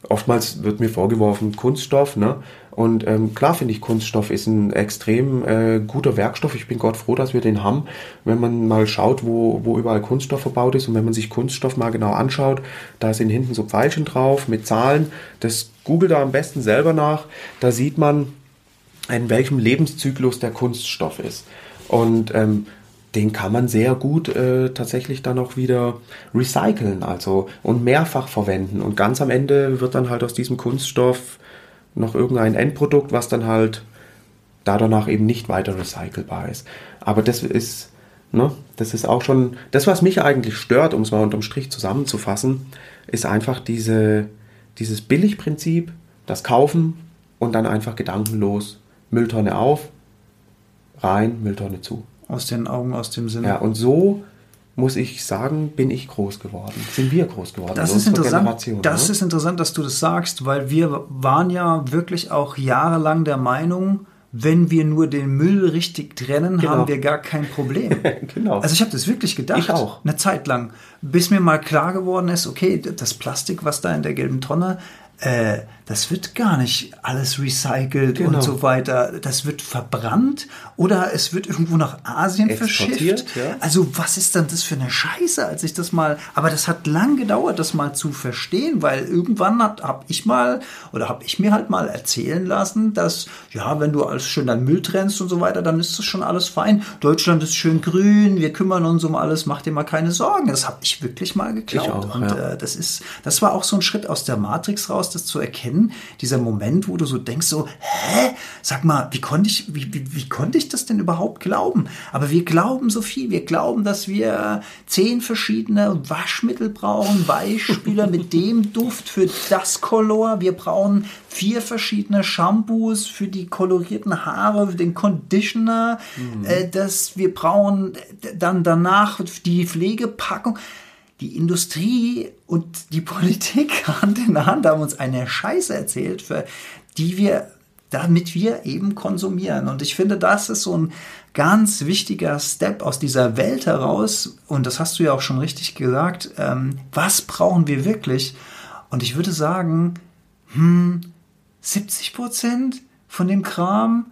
oftmals wird mir vorgeworfen, Kunststoff, ne? Und ähm, klar finde ich, Kunststoff ist ein extrem äh, guter Werkstoff. Ich bin Gott froh, dass wir den haben. Wenn man mal schaut, wo, wo überall Kunststoff verbaut ist und wenn man sich Kunststoff mal genau anschaut, da sind hinten so Pfeilchen drauf mit Zahlen. Das googelt da am besten selber nach. Da sieht man, in welchem Lebenszyklus der Kunststoff ist. Und ähm, den kann man sehr gut äh, tatsächlich dann auch wieder recyceln, also und mehrfach verwenden. Und ganz am Ende wird dann halt aus diesem Kunststoff noch irgendein Endprodukt, was dann halt da danach eben nicht weiter recycelbar ist. Aber das ist, ne, das ist auch schon, das, was mich eigentlich stört, um es mal unterm Strich zusammenzufassen, ist einfach diese, dieses Billigprinzip, das Kaufen und dann einfach gedankenlos Mülltonne auf, rein, Mülltonne zu. Aus den Augen, aus dem Sinn. Ja, und so muss ich sagen, bin ich groß geworden. Sind wir groß geworden. Das ist interessant. Das ne? ist interessant, dass du das sagst, weil wir waren ja wirklich auch jahrelang der Meinung, wenn wir nur den Müll richtig trennen, genau. haben wir gar kein Problem. genau. Also ich habe das wirklich gedacht. Ich auch. Eine Zeit lang, bis mir mal klar geworden ist, okay, das Plastik, was da in der gelben Tonne, äh, das wird gar nicht alles recycelt genau. und so weiter. Das wird verbrannt oder es wird irgendwo nach Asien verschifft. Ja. Also was ist denn das für eine Scheiße, als ich das mal, aber das hat lang gedauert, das mal zu verstehen, weil irgendwann habe ich mal oder habe ich mir halt mal erzählen lassen, dass ja, wenn du alles schön dein Müll trennst und so weiter, dann ist das schon alles fein. Deutschland ist schön grün, wir kümmern uns um alles, mach dir mal keine Sorgen. Das habe ich wirklich mal geglaubt. Auch, und ja. äh, das ist, das war auch so ein Schritt aus der Matrix raus, das zu erkennen hin, dieser Moment, wo du so denkst, so, hä, sag mal, wie konnte ich, wie, wie, wie konnte ich das denn überhaupt glauben? Aber wir glauben so viel. Wir glauben, dass wir zehn verschiedene Waschmittel brauchen, Weichspüler mit dem Duft für das Color. Wir brauchen vier verschiedene Shampoos für die kolorierten Haare, für den Conditioner. Mhm. Äh, dass wir brauchen dann danach die Pflegepackung die Industrie und die Politik Hand in Hand haben uns eine Scheiße erzählt, für die wir, damit wir eben konsumieren. Und ich finde, das ist so ein ganz wichtiger Step aus dieser Welt heraus. Und das hast du ja auch schon richtig gesagt. Ähm, was brauchen wir wirklich? Und ich würde sagen, hm, 70 Prozent von dem Kram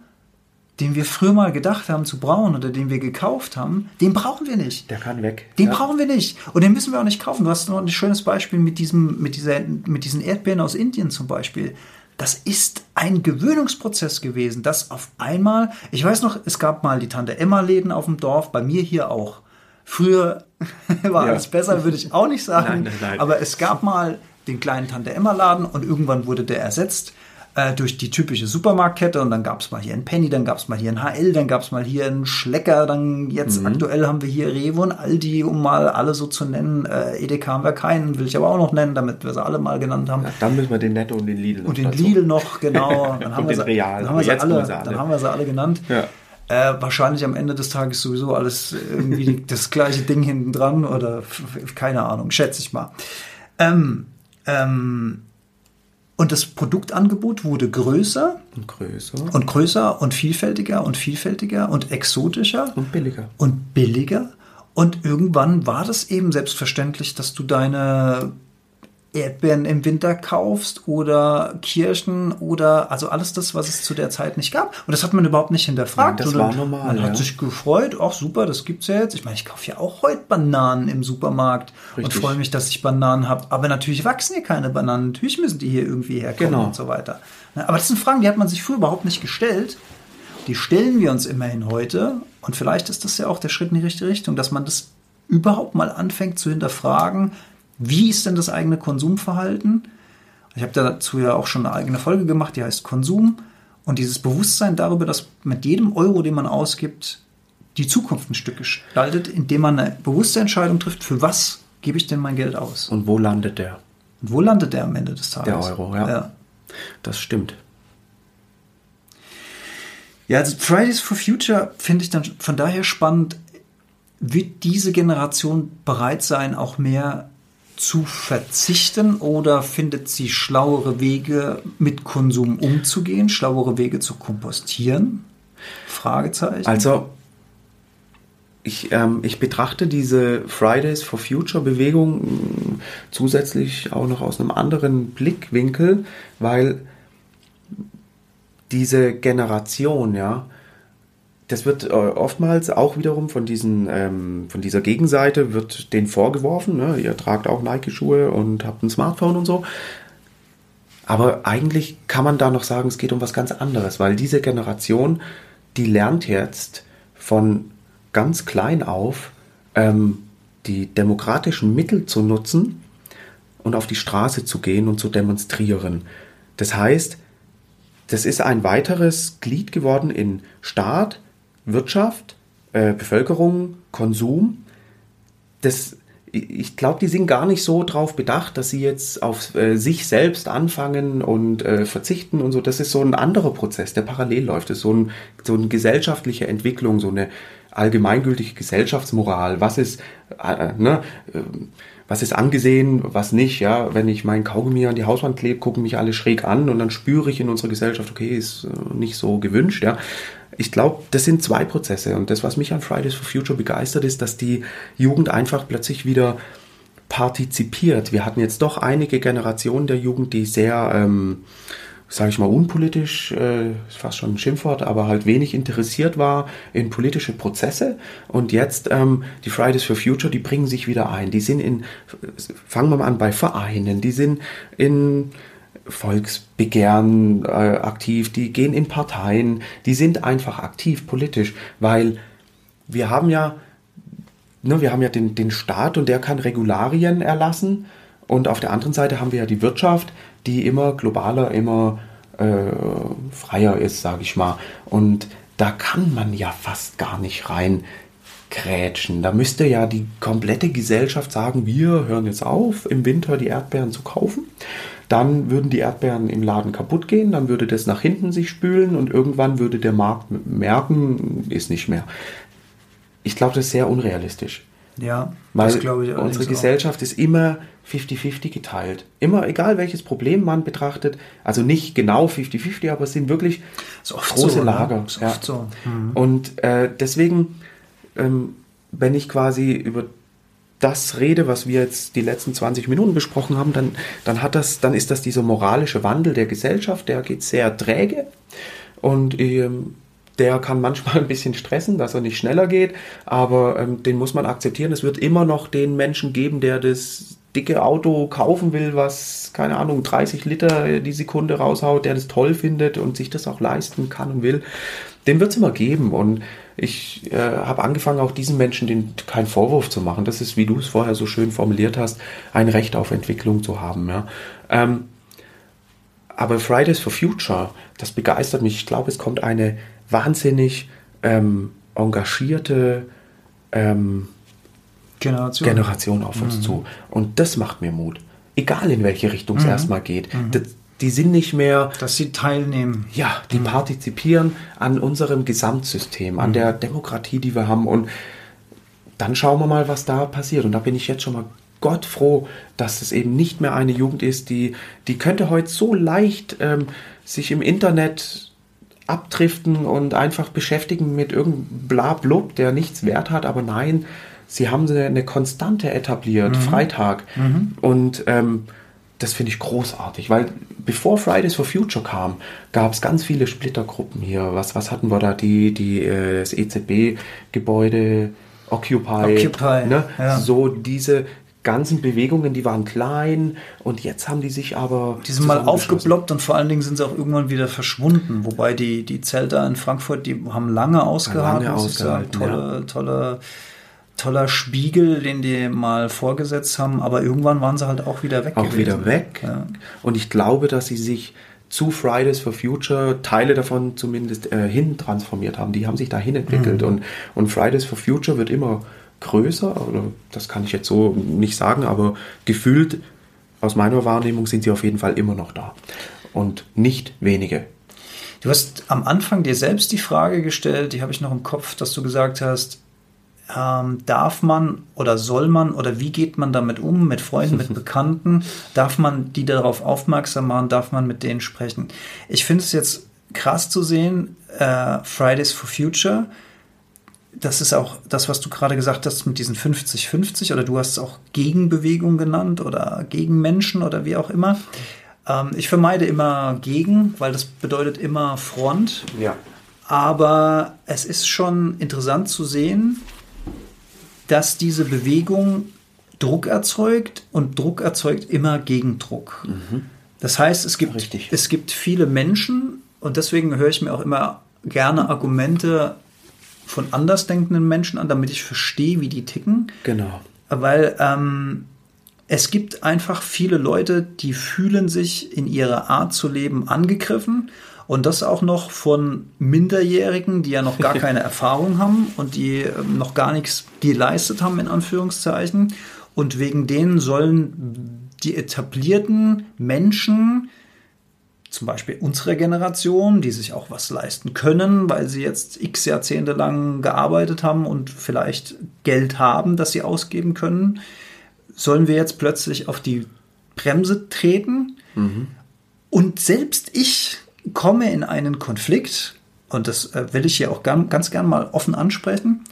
den wir früher mal gedacht haben zu brauchen oder den wir gekauft haben, den brauchen wir nicht. Der kann weg. Den ja. brauchen wir nicht. Und den müssen wir auch nicht kaufen. Du hast noch ein schönes Beispiel mit, diesem, mit, dieser, mit diesen Erdbeeren aus Indien zum Beispiel. Das ist ein Gewöhnungsprozess gewesen, dass auf einmal, ich weiß noch, es gab mal die Tante Emma-Läden auf dem Dorf, bei mir hier auch. Früher war ja. alles besser, würde ich auch nicht sagen. Nein, nein, nein. Aber es gab mal den kleinen Tante Emma-Laden und irgendwann wurde der ersetzt äh, durch die typische Supermarktkette und dann gab es mal hier ein Penny, dann gab es mal hier ein HL, dann gab es mal hier ein Schlecker, dann jetzt mhm. aktuell haben wir hier Rewe und Aldi, um mal alle so zu nennen. Äh, Edeka haben wir keinen, will ich aber auch noch nennen, damit wir sie alle mal genannt haben. Ja, dann müssen wir den Netto und den Lidl noch Und den dazu. Lidl noch, genau. Dann haben, wir sie, Real. dann, haben wir sie alle, dann haben wir sie alle genannt. Ja. Äh, wahrscheinlich am Ende des Tages sowieso alles irgendwie das gleiche Ding hinten dran oder keine Ahnung, schätze ich mal. Ähm, ähm, und das Produktangebot wurde größer und größer und größer und vielfältiger und vielfältiger und exotischer und billiger und billiger. Und irgendwann war das eben selbstverständlich, dass du deine Erdbeeren im Winter kaufst oder Kirschen oder also alles das, was es zu der Zeit nicht gab. Und das hat man überhaupt nicht hinterfragt. Ja, das war normal. Man ja. hat sich gefreut, ach super, das gibt's ja jetzt. Ich meine, ich kaufe ja auch heute Bananen im Supermarkt Richtig. und freue mich, dass ich Bananen habe. Aber natürlich wachsen hier keine Bananen. Natürlich müssen die hier irgendwie herkommen genau. und so weiter. Aber das sind Fragen, die hat man sich früher überhaupt nicht gestellt. Die stellen wir uns immerhin heute. Und vielleicht ist das ja auch der Schritt in die richtige Richtung, dass man das überhaupt mal anfängt zu hinterfragen, wie ist denn das eigene Konsumverhalten? Ich habe dazu ja auch schon eine eigene Folge gemacht, die heißt Konsum. Und dieses Bewusstsein darüber, dass mit jedem Euro, den man ausgibt, die Zukunft ein Stück gestaltet, indem man eine bewusste Entscheidung trifft, für was gebe ich denn mein Geld aus? Und wo landet der? Und wo landet der am Ende des Tages? Der Euro, ja. ja. Das stimmt. Ja, also Fridays for Future finde ich dann von daher spannend. Wird diese Generation bereit sein, auch mehr zu verzichten oder findet sie schlauere Wege, mit Konsum umzugehen, schlauere Wege zu kompostieren? Fragezeichen. Also, ich, ähm, ich betrachte diese Fridays for Future Bewegung mh, zusätzlich auch noch aus einem anderen Blickwinkel, weil diese Generation, ja, das wird äh, oftmals auch wiederum von, diesen, ähm, von dieser Gegenseite wird denen vorgeworfen, ne? ihr tragt auch Nike-Schuhe und habt ein Smartphone und so. Aber eigentlich kann man da noch sagen, es geht um was ganz anderes, weil diese Generation, die lernt jetzt von ganz klein auf, ähm, die demokratischen Mittel zu nutzen und auf die Straße zu gehen und zu demonstrieren. Das heißt, das ist ein weiteres Glied geworden in Staat, Wirtschaft, äh, Bevölkerung, Konsum. Das, ich glaube, die sind gar nicht so drauf bedacht, dass sie jetzt auf äh, sich selbst anfangen und äh, verzichten und so. Das ist so ein anderer Prozess, der parallel läuft. Das ist so, ein, so eine gesellschaftliche Entwicklung, so eine allgemeingültige Gesellschaftsmoral. Was ist, äh, ne, äh, was ist angesehen, was nicht, ja. Wenn ich meinen Kaugummi an die Hauswand klebe, gucken mich alle schräg an und dann spüre ich in unserer Gesellschaft, okay, ist äh, nicht so gewünscht, ja ich glaube, das sind zwei Prozesse. Und das, was mich an Fridays for Future begeistert, ist, dass die Jugend einfach plötzlich wieder partizipiert. Wir hatten jetzt doch einige Generationen der Jugend, die sehr, ähm, sage ich mal, unpolitisch, äh, ist fast schon ein Schimpfwort, aber halt wenig interessiert war in politische Prozesse. Und jetzt ähm, die Fridays for Future, die bringen sich wieder ein. Die sind in, fangen wir mal an bei Vereinen, die sind in Volksbegehren äh, aktiv, die gehen in Parteien, die sind einfach aktiv politisch, weil wir haben ja, ne, wir haben ja den, den Staat und der kann Regularien erlassen und auf der anderen Seite haben wir ja die Wirtschaft, die immer globaler, immer äh, freier ist, sage ich mal. Und da kann man ja fast gar nicht rein grätschen. Da müsste ja die komplette Gesellschaft sagen, wir hören jetzt auf, im Winter die Erdbeeren zu kaufen. Dann würden die Erdbeeren im Laden kaputt gehen, dann würde das nach hinten sich spülen und irgendwann würde der Markt merken, ist nicht mehr. Ich glaube, das ist sehr unrealistisch. Ja, Weil das glaube ich allerdings unsere Gesellschaft ist immer 50-50 geteilt. Immer, egal welches Problem man betrachtet, also nicht genau 50-50, aber es sind wirklich große so, ne? Lager. Ja. so. Mhm. Und äh, deswegen, ähm, wenn ich quasi über das rede, was wir jetzt die letzten 20 Minuten besprochen haben, dann, dann hat das, dann ist das dieser moralische Wandel der Gesellschaft, der geht sehr träge und ähm, der kann manchmal ein bisschen stressen, dass er nicht schneller geht, aber ähm, den muss man akzeptieren. Es wird immer noch den Menschen geben, der das dicke Auto kaufen will, was, keine Ahnung, 30 Liter die Sekunde raushaut, der das toll findet und sich das auch leisten kann und will. Den wird es immer geben und ich äh, habe angefangen, auch diesen Menschen den, keinen Vorwurf zu machen. Das ist, wie du es vorher so schön formuliert hast, ein Recht auf Entwicklung zu haben. Ja. Ähm, aber Fridays for Future, das begeistert mich. Ich glaube, es kommt eine wahnsinnig ähm, engagierte ähm, Generation. Generation auf uns zu. Und das macht mir Mut. Egal in welche Richtung es erstmal geht. Das, die sind nicht mehr, Dass sie teilnehmen. ja, die partizipieren an unserem Gesamtsystem, an der Demokratie, die wir haben. Und dann schauen wir mal, was da passiert. Und da bin ich jetzt schon mal Gott froh, dass es eben nicht mehr eine Jugend ist, die, die könnte heute so leicht ähm, sich im Internet abdriften und einfach beschäftigen mit irgendeinem Blablub, der nichts wert hat. Aber nein, sie haben eine, eine Konstante etabliert, Freitag. Und ähm, das finde ich großartig, weil bevor Fridays for Future kam, gab es ganz viele Splittergruppen hier. Was, was hatten wir da? Die, die, äh, das EZB-Gebäude, Occupy. Occupy, ne? ja. So diese ganzen Bewegungen, die waren klein und jetzt haben die sich aber. Die sind mal aufgeploppt und vor allen Dingen sind sie auch irgendwann wieder verschwunden. Wobei die, die Zelte in Frankfurt, die haben lange ausgehalten, Lange ausgehalten, Tolle, tolle, toller Spiegel, den die mal vorgesetzt haben. Aber irgendwann waren sie halt auch wieder weg. auch gewesen. wieder weg. Ja. Und ich glaube, dass sie sich zu Fridays for Future Teile davon zumindest äh, hin transformiert haben. Die haben sich dahin entwickelt. Und, und Fridays for Future wird immer größer. Oder das kann ich jetzt so nicht sagen, aber gefühlt aus meiner Wahrnehmung sind sie auf jeden Fall immer noch da. Und nicht wenige. Du hast am Anfang dir selbst die Frage gestellt, die habe ich noch im Kopf, dass du gesagt hast, ähm, darf man oder soll man oder wie geht man damit um mit Freunden, mit Bekannten? Darf man die darauf aufmerksam machen? Darf man mit denen sprechen? Ich finde es jetzt krass zu sehen, äh, Fridays for Future. Das ist auch das, was du gerade gesagt hast mit diesen 50-50 oder du hast es auch Gegenbewegung genannt oder Gegenmenschen oder wie auch immer. Ähm, ich vermeide immer gegen, weil das bedeutet immer Front. Ja. Aber es ist schon interessant zu sehen, dass diese Bewegung Druck erzeugt und Druck erzeugt immer Gegendruck. Das heißt, es gibt, Richtig. es gibt viele Menschen und deswegen höre ich mir auch immer gerne Argumente von andersdenkenden Menschen an, damit ich verstehe, wie die ticken. Genau. Weil ähm, es gibt einfach viele Leute, die fühlen sich in ihrer Art zu leben angegriffen. Und das auch noch von Minderjährigen, die ja noch gar keine Erfahrung haben und die ähm, noch gar nichts geleistet haben, in Anführungszeichen. Und wegen denen sollen die etablierten Menschen, zum Beispiel unsere Generation, die sich auch was leisten können, weil sie jetzt x Jahrzehnte lang gearbeitet haben und vielleicht Geld haben, das sie ausgeben können, sollen wir jetzt plötzlich auf die Bremse treten? Und selbst ich komme in einen Konflikt, und das äh, will ich hier auch ganz gern mal offen ansprechen.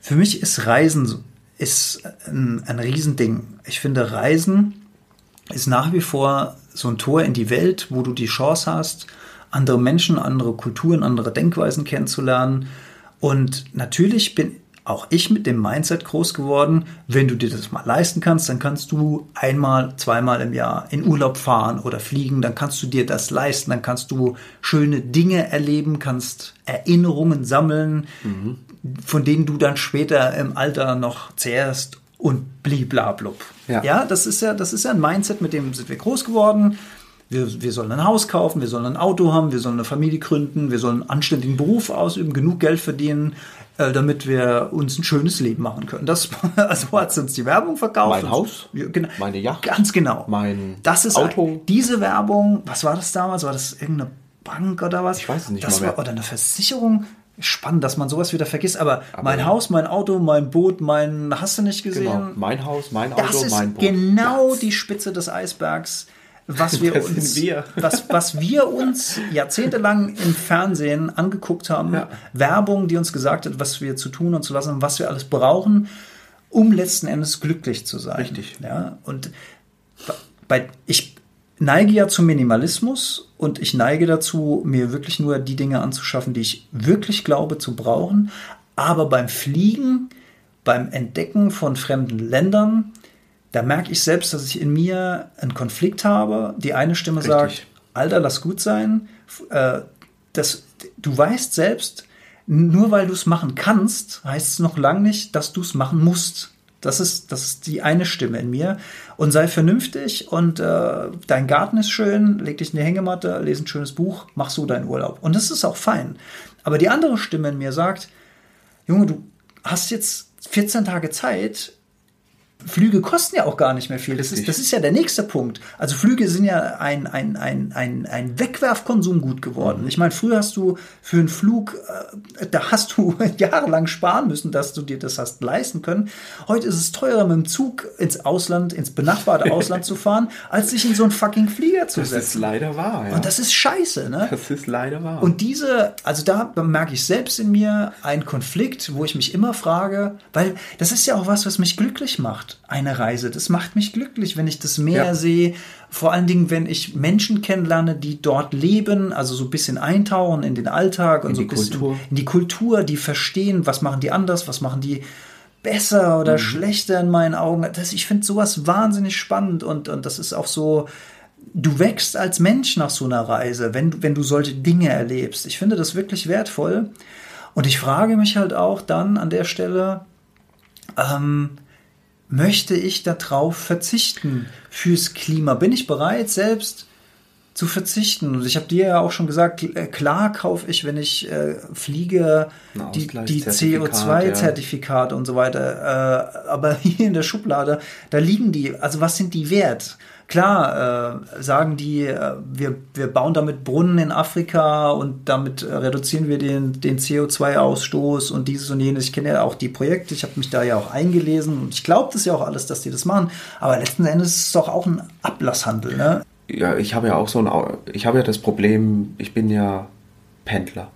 Für mich ist Reisen ist ein, ein Riesending. Ich finde, Reisen ist nach wie vor so ein Tor in die Welt, wo du die Chance hast, andere Menschen, andere Kulturen, andere Denkweisen kennenzulernen. Und natürlich bin auch ich mit dem Mindset groß geworden, wenn du dir das mal leisten kannst, dann kannst du einmal, zweimal im Jahr in Urlaub fahren oder fliegen, dann kannst du dir das leisten, dann kannst du schöne Dinge erleben, kannst Erinnerungen sammeln, von denen du dann später im Alter noch zehrst und bliblablub. Ja. ja, das ist ja, das ist ja ein Mindset, mit dem sind wir groß geworden. Wir, wir sollen ein Haus kaufen, wir sollen ein Auto haben, wir sollen eine Familie gründen, wir sollen einen anständigen Beruf ausüben, genug Geld verdienen, äh, damit wir uns ein schönes Leben machen können. Das also hat uns die Werbung verkauft. Mein Haus, Ja, genau, meine Yacht, Ganz genau. mein das ist Auto. Diese Werbung, was war das damals? War das irgendeine Bank oder was? Ich weiß es nicht das mal mehr. war, Oder eine Versicherung. Spannend, dass man sowas wieder vergisst. Aber, mein Haus, mein Auto, mein Boot, mein, hast du nicht gesehen? Genau, mein Haus, mein Auto, Das ist mein Boot. genau die Spitze des Eisbergs, was wir Das uns, wir. Was, was wir uns jahrzehntelang im Fernsehen angeguckt haben. Ja. Werbung, die uns gesagt hat, was wir zu tun und zu lassen haben, was wir alles brauchen, um letzten Endes glücklich zu sein. Richtig. Ja, und bei, ich neige ja zum Minimalismus und ich neige dazu, mir wirklich nur die Dinge anzuschaffen, die ich wirklich glaube zu brauchen. Aber beim Fliegen, beim Entdecken von fremden Ländern, da merke ich selbst, dass ich in mir einen Konflikt habe. Die eine Stimme Richtig. sagt, Alter, lass gut sein. Äh, das, du weißt selbst, nur weil du es machen kannst, heißt es noch lange nicht, dass du es machen musst. Das ist, das ist die eine Stimme in mir. Und sei vernünftig und äh, dein Garten ist schön, leg dich in die Hängematte, lese ein schönes Buch, mach so deinen Urlaub. Und das ist auch fein. Aber die andere Stimme in mir sagt, Junge, du hast jetzt 14 Tage Zeit. Flüge kosten ja auch gar nicht mehr viel. Das ist, das ist ja der nächste Punkt. Also Flüge sind ja ein, ein, ein, ein, ein Wegwerfkonsumgut geworden. Ich meine, früher hast du für einen Flug, äh, da hast du jahrelang sparen müssen, dass du dir das hast leisten können. Heute ist es teurer, mit dem Zug ins Ausland, ins benachbarte Ausland zu fahren, als sich in so einen fucking Flieger zu Das ist setzen. leider wahr, ja. Und das ist scheiße, ne? das ist leider wahr. Und diese, also da merke ich selbst in mir einen Konflikt, wo ich mich immer frage, weil das ist ja auch was, was mich glücklich macht. Eine Reise, das macht mich glücklich, wenn ich das Meer Ja. sehe. Vor allen Dingen, wenn ich Menschen kennenlerne, die dort leben, also so ein bisschen eintauchen in den Alltag und In so ein die bisschen Kultur. in die Kultur, die verstehen, was machen die anders, was machen die besser oder schlechter in meinen Augen. Das, ich finde sowas wahnsinnig spannend und, und das ist auch so, du wächst als Mensch nach so einer Reise, wenn, du- wenn du solche Dinge erlebst. Ich finde das wirklich wertvoll. Und ich frage mich halt auch dann an der Stelle, ähm, möchte ich darauf verzichten fürs Klima? Bin ich bereit, selbst zu verzichten? Und ich habe dir ja auch schon gesagt, äh, klar kaufe ich, wenn ich äh, fliege, die, die Ausgleichszertifikat, CO2-Zertifikate und so weiter. Äh, aber hier in der Schublade, da liegen die. Also was sind die wert? Klar, äh, sagen die, äh, wir, wir bauen damit Brunnen in Afrika und damit äh, reduzieren wir den, den CO2-Ausstoß und dieses und jenes. Ich kenne ja auch die Projekte, ich habe mich da ja auch eingelesen und ich glaube das ja auch alles, dass die das machen. Aber letzten Endes ist es doch auch ein Ablasshandel. Ne? ja, ich habe ja auch so ein, ich habe ja das Problem, ich bin ja Pendler,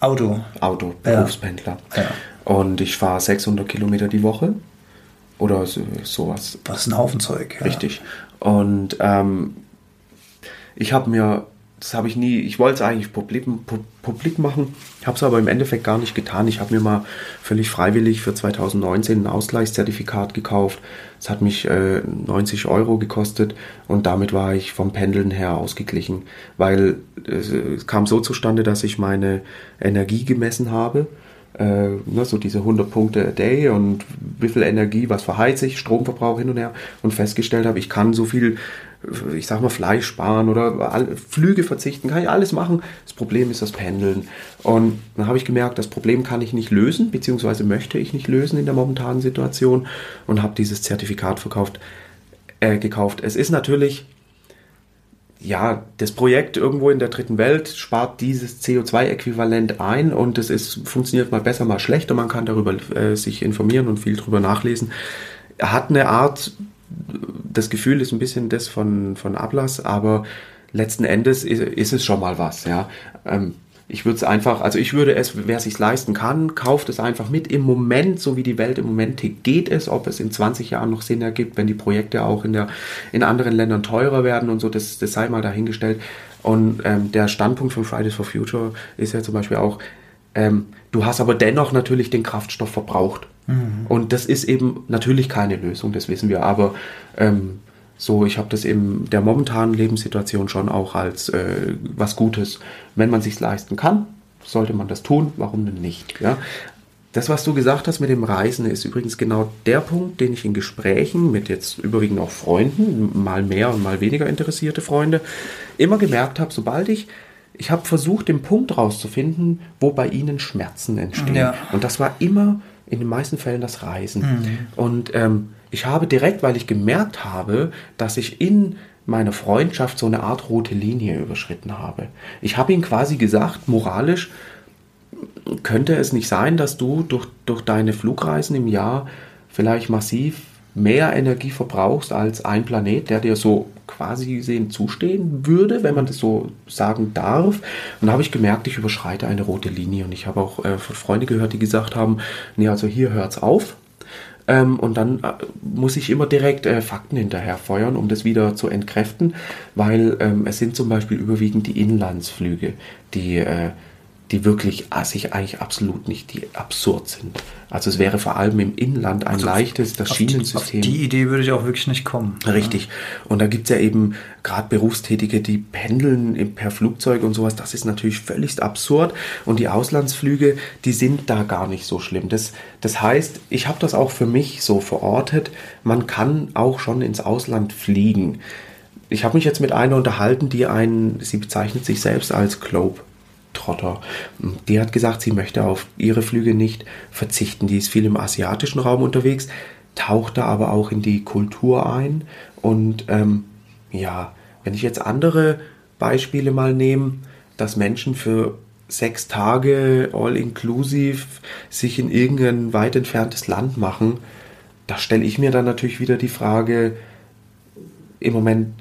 Auto. Auto, Ja. Berufspendler. Ja. Und ich fahre 600 Kilometer die Woche oder so, sowas. Was ist ein Haufen Zeug. Ja. Richtig. Und ähm, ich habe mir, das habe ich nie, ich wollte es eigentlich publik, pu- publik machen, habe es aber im Endeffekt gar nicht getan. Ich habe mir mal völlig freiwillig für 2019 ein Ausgleichszertifikat gekauft. Es hat mich äh, 90 Euro gekostet und damit war ich vom Pendeln her ausgeglichen, weil es, es kam so zustande, dass ich meine Energie gemessen habe äh, ne, so diese 100 Punkte a day und wie viel Energie, was verheize ich, Stromverbrauch hin und her und festgestellt habe, ich kann so viel, ich sag mal, Fleisch sparen oder all, Flüge verzichten, kann ich alles machen. Das Problem ist das Pendeln. Und dann habe ich gemerkt, das Problem kann ich nicht lösen, beziehungsweise möchte ich nicht lösen in der momentanen Situation und habe dieses Zertifikat verkauft, äh, gekauft. Es ist natürlich ja, das Projekt irgendwo in der dritten Welt spart dieses CO2-Äquivalent ein und es ist, funktioniert mal besser, mal schlechter. Man kann darüber äh, sich informieren und viel drüber nachlesen. Hat eine Art, das Gefühl ist ein bisschen das von, von Ablass, aber letzten Endes ist, ist es schon mal was, ja. Ähm, ich würde es einfach, also ich würde es, wer sich leisten kann, kauft es einfach mit. Im Moment, so wie die Welt im Moment geht es, ob es in 20 Jahren noch Sinn ergibt, wenn die Projekte auch in, der, in anderen Ländern teurer werden und so, das, das sei mal dahingestellt. Und ähm, der Standpunkt von Fridays for Future ist ja zum Beispiel auch, ähm, du hast aber dennoch natürlich den Kraftstoff verbraucht. Und das ist eben natürlich keine Lösung, das wissen wir, aber ähm, so, ich habe das in der momentanen Lebenssituation schon auch als äh, was Gutes. Wenn man sich leisten kann, sollte man das tun. Warum denn nicht? Ja? das, was du gesagt hast mit dem Reisen, ist übrigens genau der Punkt, den ich in Gesprächen mit jetzt überwiegend auch Freunden, mal mehr und mal weniger interessierte Freunde, immer gemerkt habe, sobald ich, ich habe versucht, den Punkt rauszufinden, wo bei ihnen Schmerzen entstehen. Ja. Und das war immer in den meisten Fällen das Reisen. Mhm. Und ähm, ich habe direkt, weil ich gemerkt habe, dass ich in meiner Freundschaft so eine Art rote Linie überschritten habe. Ich habe ihm quasi gesagt, moralisch, könnte es nicht sein, dass du durch, durch deine Flugreisen im Jahr vielleicht massiv mehr Energie verbrauchst als ein Planet, der dir so quasi gesehen zustehen würde, wenn man das so sagen darf. Und da habe ich gemerkt, ich überschreite eine rote Linie. Und ich habe auch äh, von Freunden gehört, die gesagt haben, nee, also hier hört's auf. Ähm, und dann äh, muss ich immer direkt äh, Fakten hinterher feuern, um das wieder zu entkräften, weil ähm, es sind zum Beispiel überwiegend die Inlandsflüge, die äh, die wirklich assig eigentlich absolut nicht, die absurd sind. Also es wäre vor allem im Inland ein also leichtes, das Schienensystem. Die, auf die Idee würde ich auch wirklich nicht kommen. Richtig. Und da gibt es ja eben gerade Berufstätige, die pendeln per Flugzeug und sowas. Das ist natürlich völlig absurd. Und die Auslandsflüge, die sind da gar nicht so schlimm. Das, das heißt, ich habe das auch für mich so verortet. Man kann auch schon ins Ausland fliegen. Ich habe mich jetzt mit einer unterhalten, die einen, sie bezeichnet sich selbst als Globe Trotter. Die hat gesagt, sie möchte auf ihre Flüge nicht verzichten. Die ist viel im asiatischen Raum unterwegs, taucht da aber auch in die Kultur ein. Und ähm, ja, wenn ich jetzt andere Beispiele mal nehme, dass Menschen für sechs Tage all-inclusive sich in irgendein weit entferntes Land machen, da stelle ich mir dann natürlich wieder die Frage, im Moment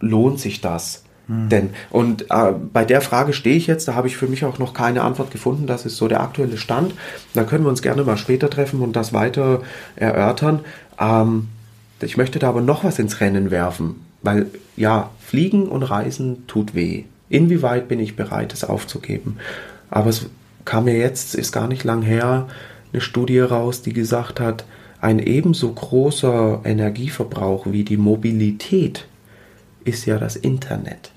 lohnt sich das? Hm. Denn, und äh, bei der Frage stehe ich jetzt, da habe ich für mich auch noch keine Antwort gefunden, das ist so der aktuelle Stand. Da können wir uns gerne mal später treffen und das weiter erörtern. Ähm, ich möchte da aber noch was ins Rennen werfen, weil ja, Fliegen und Reisen tut weh. Inwieweit bin ich bereit, es aufzugeben? Aber es kam mir jetzt, ist gar nicht lang her, eine Studie raus, die gesagt hat, ein ebenso großer Energieverbrauch wie die Mobilität ist ja das Internet.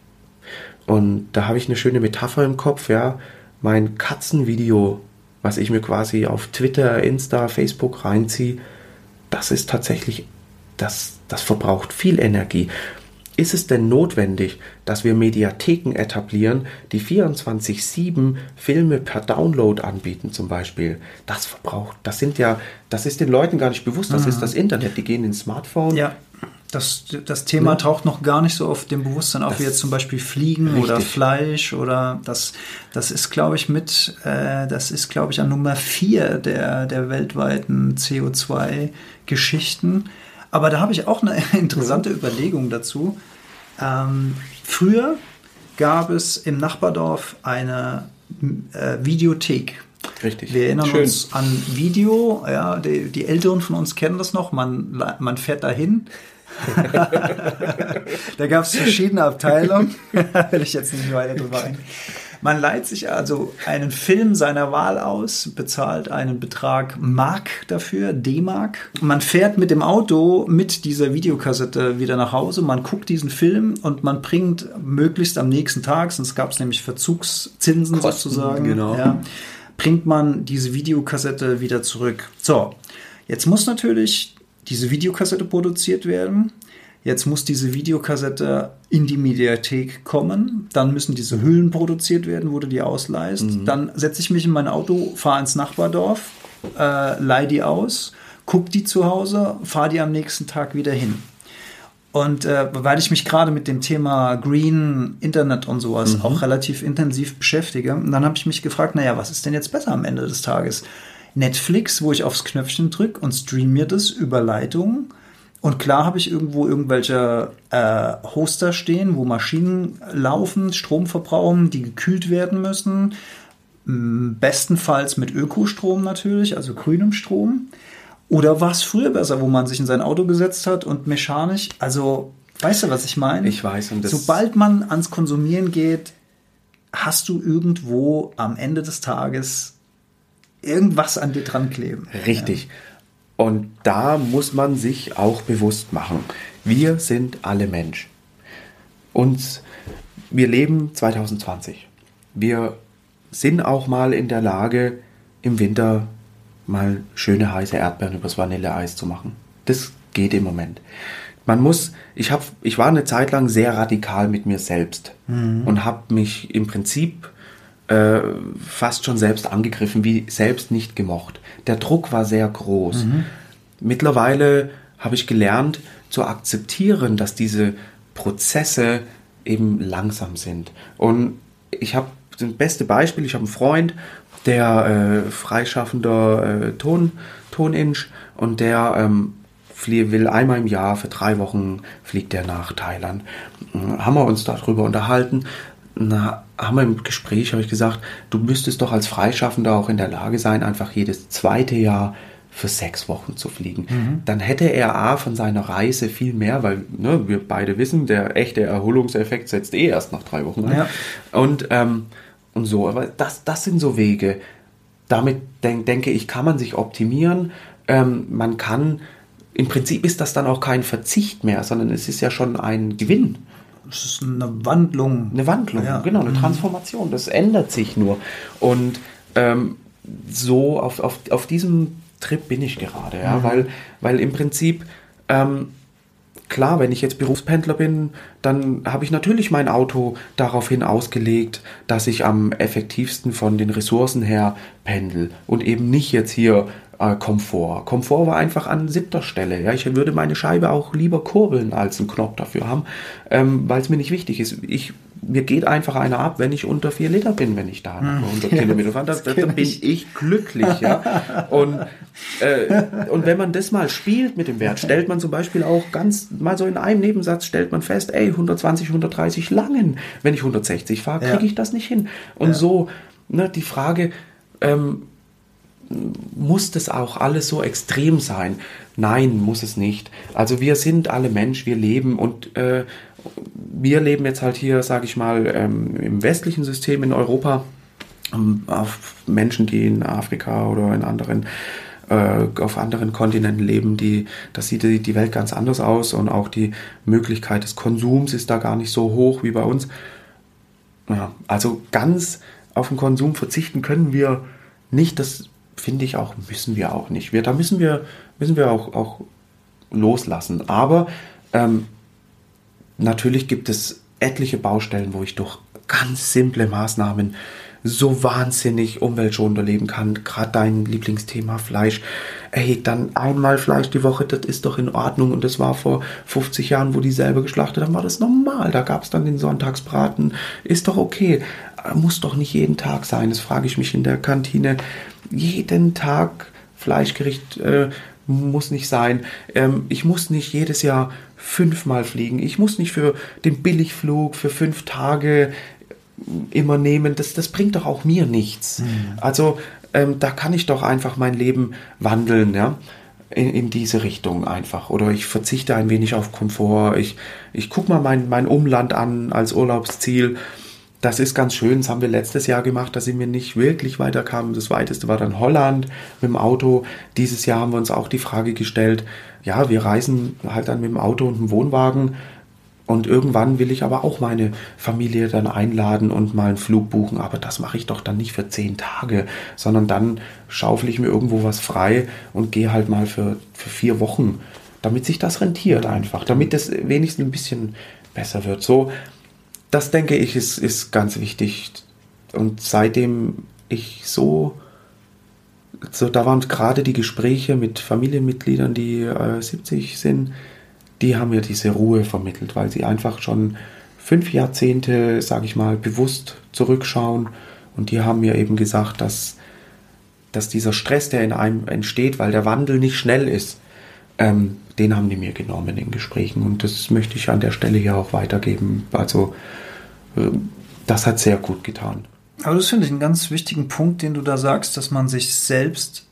Und da habe ich eine schöne Metapher im Kopf, ja. Mein Katzenvideo, was ich mir quasi auf Twitter, Insta, Facebook reinziehe, das ist tatsächlich, das, das verbraucht viel Energie. Ist es denn notwendig, dass wir Mediatheken etablieren, die 24-7 Filme per Download anbieten zum Beispiel? Das verbraucht, das sind ja, das ist den Leuten gar nicht bewusst, das mhm. ist das Internet, die gehen ins Smartphone, ja. Das, das Thema ja. taucht noch gar nicht so auf dem Bewusstsein auf, das wie jetzt zum Beispiel Fliegen richtig. oder Fleisch oder das, das ist, glaube ich, mit, äh, das ist, glaube ich, an Nummer vier der, der weltweiten CO2-Geschichten. Aber da habe ich auch eine interessante ja. Überlegung dazu. Ähm, früher gab es im Nachbardorf eine äh, Videothek. Richtig. Wir erinnern Schön. uns an Video, ja, die, die, Älteren von uns kennen das noch, man, man fährt dahin, da gab es verschiedene Abteilungen. Will ich jetzt nicht weiter drüber ein. Man leiht sich also einen Film seiner Wahl aus, bezahlt einen Betrag Mark dafür, D-Mark. Man fährt mit dem Auto mit dieser Videokassette wieder nach Hause. Man guckt diesen Film und man bringt möglichst am nächsten Tag, sonst gab es nämlich Verzugszinsen Kosten, sozusagen, genau. ja, bringt man diese Videokassette wieder zurück. So, jetzt muss natürlich diese Videokassette produziert werden. Jetzt muss diese Videokassette in die Mediathek kommen. Dann müssen diese Hüllen produziert werden, wo du die ausleihst. Mhm. Dann setze ich mich in mein Auto, fahre ins Nachbardorf, äh, leih die aus, guck die zu Hause, fahre die am nächsten Tag wieder hin. Und äh, weil ich mich gerade mit dem Thema Green Internet und sowas mhm. auch relativ intensiv beschäftige, dann habe ich mich gefragt, naja, was ist denn jetzt besser am Ende des Tages? Netflix, wo ich aufs Knöpfchen drücke und stream mir das über Leitung. Und klar habe ich irgendwo irgendwelche äh, Hoster stehen, wo Maschinen laufen, Strom verbrauchen, die gekühlt werden müssen. Bestenfalls mit Ökostrom natürlich, also grünem Strom. Oder war es früher besser, wo man sich in sein Auto gesetzt hat und mechanisch, also weißt du, was ich meine? Ich weiß. Und Sobald man ans Konsumieren geht, hast du irgendwo am Ende des Tages irgendwas an dir dran kleben. Richtig. Ja. Und da muss man sich auch bewusst machen. Wir sind alle Mensch. Und wir leben 2020. Wir sind auch mal in der Lage, im Winter mal schöne heiße Erdbeeren übers Vanilleeis zu machen. Das geht im Moment. Man muss, ich habe, ich war eine Zeit lang sehr radikal mit mir selbst mhm. und habe mich im Prinzip äh, fast schon selbst angegriffen, wie selbst nicht gemocht. Der Druck war sehr groß. Mhm. Mittlerweile habe ich gelernt zu akzeptieren, dass diese Prozesse eben langsam sind. Und ich habe das beste Beispiel, ich habe einen Freund, der äh, freischaffender äh, Ton, Toninch und der ähm, will einmal im Jahr für drei Wochen fliegt er nach Thailand. Haben wir uns darüber unterhalten. Na, haben wir im Gespräch, habe ich gesagt, du müsstest doch als Freischaffender auch in der Lage sein, einfach jedes zweite Jahr für sechs Wochen zu fliegen. Mhm. Dann hätte er A von seiner Reise viel mehr, weil ne, wir beide wissen, der echte Erholungseffekt setzt eh erst nach drei Wochen ein. Ja. Und, ähm, und so, aber das, das sind so Wege. Damit denk, denke ich, kann man sich optimieren. Ähm, man kann, im Prinzip ist das dann auch kein Verzicht mehr, sondern es ist ja schon ein Gewinn. Es ist eine Wandlung. Eine Wandlung, ja. genau, eine mhm. Transformation. Das ändert sich nur. Und ähm, so auf, auf, auf diesem Trip bin ich gerade, ja, mhm. weil, weil im Prinzip, ähm, klar, wenn ich jetzt Berufspendler bin, dann habe ich natürlich mein Auto daraufhin ausgelegt, dass ich am effektivsten von den Ressourcen her pendel und eben nicht jetzt hier äh, Komfort. Komfort war einfach an siebter Stelle. Ja, ich würde meine Scheibe auch lieber kurbeln als einen Knopf dafür haben, ähm, weil es mir nicht wichtig ist. Ich mir geht einfach einer ab, wenn ich unter 4 Liter bin, wenn ich da 100 hm. ja, Kilometer fahre. Da, bin ich glücklich. Ja? Und, äh, und wenn man das mal spielt mit dem Wert, stellt man zum Beispiel auch ganz, mal so in einem Nebensatz, stellt man fest, ey, 120, 130 langen. Wenn ich 160 fahre, kriege ich das nicht hin. Und ja. so, ne, die Frage, ähm, muss das auch alles so extrem sein? Nein, muss es nicht. Also wir sind alle Mensch, wir leben und äh, wir leben jetzt halt hier, sage ich mal, ähm, im westlichen System in Europa. Ähm, auf Menschen, die in Afrika oder in anderen äh, auf anderen Kontinenten leben, die, das sieht die, Welt ganz anders aus und auch die Möglichkeit des Konsums ist da gar nicht so hoch wie bei uns. Ja, also ganz auf den Konsum verzichten können wir nicht. Das finde ich auch, müssen wir auch nicht. Wir, da müssen wir, müssen wir auch, auch loslassen. Aber ähm, natürlich gibt es etliche Baustellen, wo ich durch ganz simple Maßnahmen so wahnsinnig umweltschonender leben kann. Gerade dein Lieblingsthema Fleisch. Ey, dann einmal Fleisch die Woche, das ist doch in Ordnung. Und das war vor 50 Jahren, wo die selber geschlachtet haben, war das normal. Da gab es dann den Sonntagsbraten. Ist doch okay. Muss doch nicht jeden Tag sein. Das frage ich mich in der Kantine. Jeden Tag Fleischgericht äh, muss nicht sein. Ähm, ich muss nicht jedes Jahr fünfmal fliegen. Ich muss nicht für den Billigflug für fünf Tage immer nehmen. Das, das bringt doch auch mir nichts. Mhm. Also ähm, da kann ich doch einfach mein Leben wandeln, ja. In, in, diese Richtung einfach. Oder ich verzichte ein wenig auf Komfort. Ich, ich gucke mal mein, mein Umland an als Urlaubsziel das ist ganz schön. Das haben wir letztes Jahr gemacht, da sind wir nicht wirklich weiterkamen. Das weiteste war dann Holland mit dem Auto. Dieses Jahr haben wir uns auch die Frage gestellt, ja, wir reisen halt dann mit dem Auto und dem Wohnwagen. Und irgendwann will ich aber auch meine Familie dann einladen und mal einen Flug buchen. Aber das mache ich doch dann nicht für zehn Tage, sondern dann schaufel ich mir irgendwo was frei und gehe halt mal für, für vier Wochen, damit sich das rentiert einfach, damit es wenigstens ein bisschen besser wird. So, das denke ich ist, ist ganz wichtig. Und seitdem ich so, so da waren gerade die Gespräche mit Familienmitgliedern, die äh, 70 sind, die haben mir diese Ruhe vermittelt, weil sie einfach schon fünf Jahrzehnte, sage ich mal, bewusst zurückschauen und die haben mir eben gesagt, dass, dass dieser Stress, der in einem entsteht, weil der Wandel nicht schnell ist, ähm, den haben die mir genommen in Gesprächen und das möchte ich an der Stelle hier auch weitergeben. Also das hat sehr gut getan. Aber das finde ich einen ganz wichtigen Punkt, den du da sagst, dass man sich selbst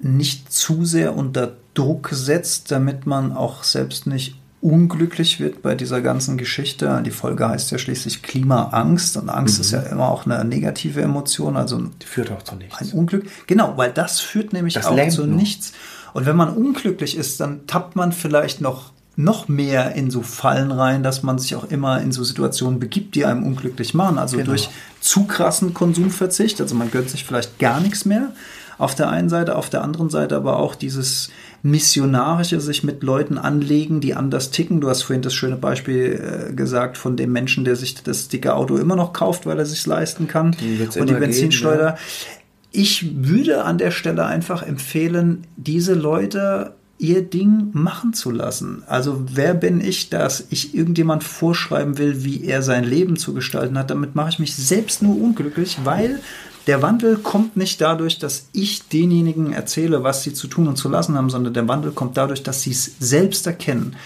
nicht zu sehr unter Druck setzt, damit man auch selbst nicht unglücklich wird bei dieser ganzen Geschichte. Die Folge heißt ja schließlich Klimaangst und Angst mhm. ist ja immer auch eine negative Emotion, also Die führt auch zu nichts. Ein Unglück. Genau, weil das führt nämlich das auch zu nur. nichts. Und wenn man unglücklich ist, dann tappt man vielleicht noch noch mehr in so Fallen rein, dass man sich auch immer in so Situationen begibt, die einem unglücklich machen. Also genau. durch zu krassen Konsumverzicht, also man gönnt sich vielleicht gar nichts mehr. auf der einen Seite, auf der anderen Seite aber auch dieses missionarische, sich mit Leuten anlegen, die anders ticken. Du hast vorhin das schöne Beispiel äh, gesagt von dem Menschen, der sich das dicke Auto immer noch kauft, weil er sich leisten kann und die Benzinschleuder. Gehen, ja. Ich würde an der Stelle einfach empfehlen, diese Leute ihr Ding machen zu lassen. Also wer bin ich, dass ich irgendjemand vorschreiben will, wie er sein Leben zu gestalten hat? Damit mache ich mich selbst nur unglücklich, weil der Wandel kommt nicht dadurch, dass ich denjenigen erzähle, was sie zu tun und zu lassen haben, sondern der Wandel kommt dadurch, dass sie es selbst erkennen.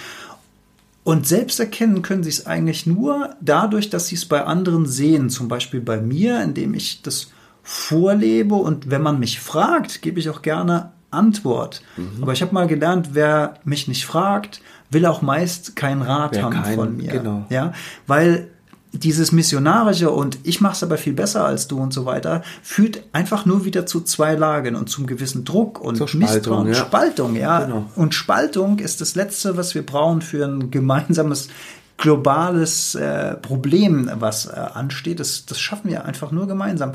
Und selbst erkennen können sie es eigentlich nur dadurch, dass sie es bei anderen sehen. Zum Beispiel bei mir, indem ich das vorlebe und wenn man mich fragt, gebe ich auch gerne Antwort. Mhm. Aber ich habe mal gelernt, wer mich nicht fragt, will auch meist keinen Rat wer haben kein, von mir. Genau. Ja, weil dieses Missionarische und ich mache es aber viel besser als du und so weiter, führt einfach nur wieder zu zwei Lagen und zum gewissen Druck und Zur Misstrauen. Ja. Spaltung, ja. Genau. Und Spaltung ist das Letzte, was wir brauchen für ein gemeinsames globales äh, Problem, was äh, ansteht. Das, das schaffen wir einfach nur gemeinsam.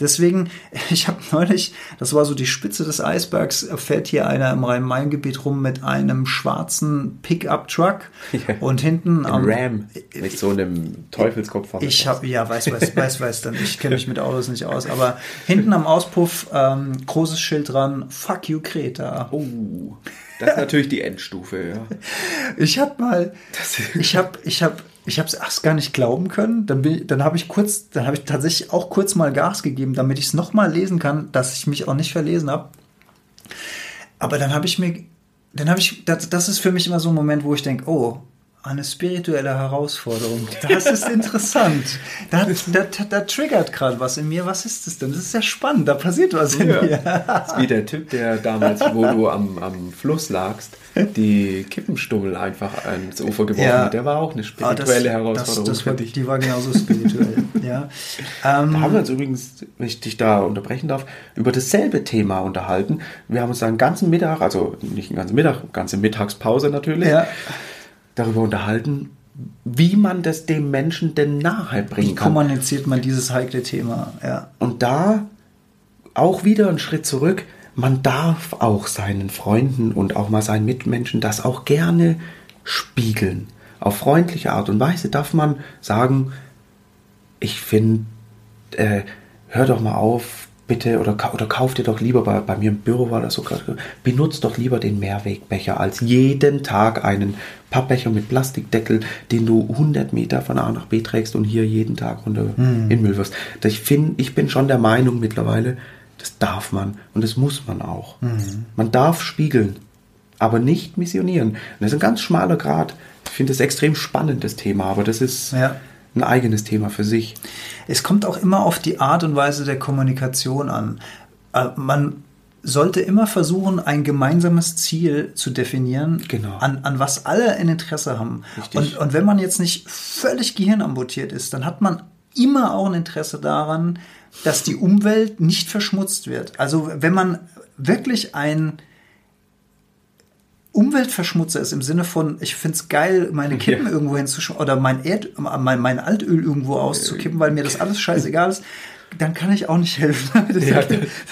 Deswegen, ich habe neulich, das war so die Spitze des Eisbergs, fährt hier einer im Rhein-Main-Gebiet rum mit einem schwarzen Pickup-Truck ja. und hinten am Ram mit so einem Teufelskopf. Ich habe ja weiß weiß weiß weiß dann. Ich kenne mich mit Autos nicht aus, aber hinten am Auspuff ähm, großes Schild dran: Fuck you Kreta. Oh. Das ist natürlich die Endstufe, ja. Ich habe mal, ich habe, ich habe, ich habe es gar nicht glauben können. Dann, bin, dann habe ich kurz, dann habe ich tatsächlich auch kurz mal Gas gegeben, damit ich es nochmal lesen kann, dass ich mich auch nicht verlesen habe. Aber dann habe ich mir, dann habe ich, das, das ist für mich immer so ein Moment, wo ich denke, oh, eine spirituelle Herausforderung. Das ist interessant. Da, da, da triggert gerade was in mir. Was ist das denn? Das ist ja spannend. Da passiert was in ja. mir. Das ist wie der Typ, der damals, wo du am, am Fluss lagst, die Kippenstummel einfach ans Ufer geworfen ja. hat. Der war auch eine spirituelle ah, das, Herausforderung das, das war, Die war genauso spirituell. ja. Ähm, da haben wir uns übrigens, wenn ich dich da unterbrechen darf, über dasselbe Thema unterhalten. Wir haben uns da einen ganzen Mittag, also nicht einen ganzen Mittag, ganze Mittagspause natürlich. Ja darüber unterhalten, wie man das dem Menschen denn nahe bringen wie kann. Wie kommuniziert man dieses heikle Thema? Ja. Und da auch wieder einen Schritt zurück. Man darf auch seinen Freunden und auch mal seinen Mitmenschen das auch gerne spiegeln. Auf freundliche Art und Weise darf man sagen, ich finde, äh, hör doch mal auf, bitte oder, oder kauf dir doch lieber, bei, bei mir im Büro war das so gerade, benutzt doch lieber den Mehrwegbecher als jeden Tag einen Pappbecher mit Plastikdeckel, den du 100 Meter von A nach B trägst und hier jeden Tag runter mhm. in Müll wirst. Ich finde, ich bin schon der Meinung mittlerweile, das darf man und das muss man auch. Mhm. Man darf spiegeln, aber nicht missionieren. Und das ist ein ganz schmaler Grad. Ich finde das extrem spannend, das Thema, aber das ist... Ja ein eigenes Thema für sich. Es kommt auch immer auf die Art und Weise der Kommunikation an. Äh, man sollte immer versuchen, ein gemeinsames Ziel zu definieren, genau. an, an was alle ein Interesse haben. Und, und wenn man jetzt nicht völlig gehirnamputiert ist, dann hat man immer auch ein Interesse daran, dass die Umwelt nicht verschmutzt wird. Also wenn man wirklich ein Umweltverschmutzer ist im Sinne von, ich finde es geil, meine Kippen ja. irgendwo hinzuschmeißen oder mein, Erd, mein, mein Altöl irgendwo auszukippen, weil mir das alles scheißegal ist, dann kann ich auch nicht helfen. Ja.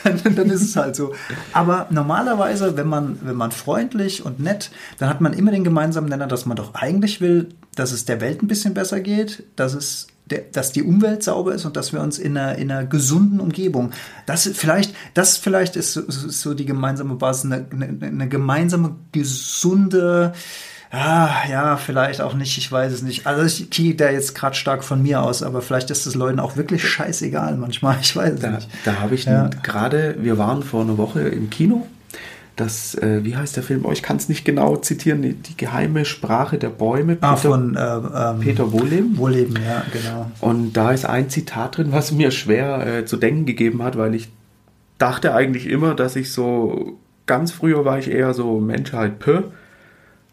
dann, dann, ist es halt so. Aber normalerweise, wenn man, wenn man freundlich und nett, dann hat man immer den gemeinsamen Nenner, dass man doch eigentlich will, dass es der Welt ein bisschen besser geht, dass es dass die Umwelt sauber ist und dass wir uns in einer, in einer gesunden Umgebung, das vielleicht, das vielleicht ist, ist so die gemeinsame Basis, eine, eine, eine gemeinsame, gesunde, Ah, ja, vielleicht auch nicht, ich weiß es nicht. Also ich gehe da jetzt gerade stark von mir aus, aber vielleicht ist es Leuten auch wirklich scheißegal manchmal, ich weiß es da, nicht. Da habe ich ja. gerade, wir waren vor einer Woche im Kino das, äh, wie heißt der Film? Oh, ich kann es nicht genau zitieren, die, die, geheime Sprache der Bäume. Ah, Peter, von äh, ähm, Peter Wohleben. Wohleben, ja, genau. Und da ist ein Zitat drin, was mir schwer äh, zu denken gegeben hat, weil ich dachte eigentlich immer, dass ich so, ganz früher war ich eher so Mensch halt pö.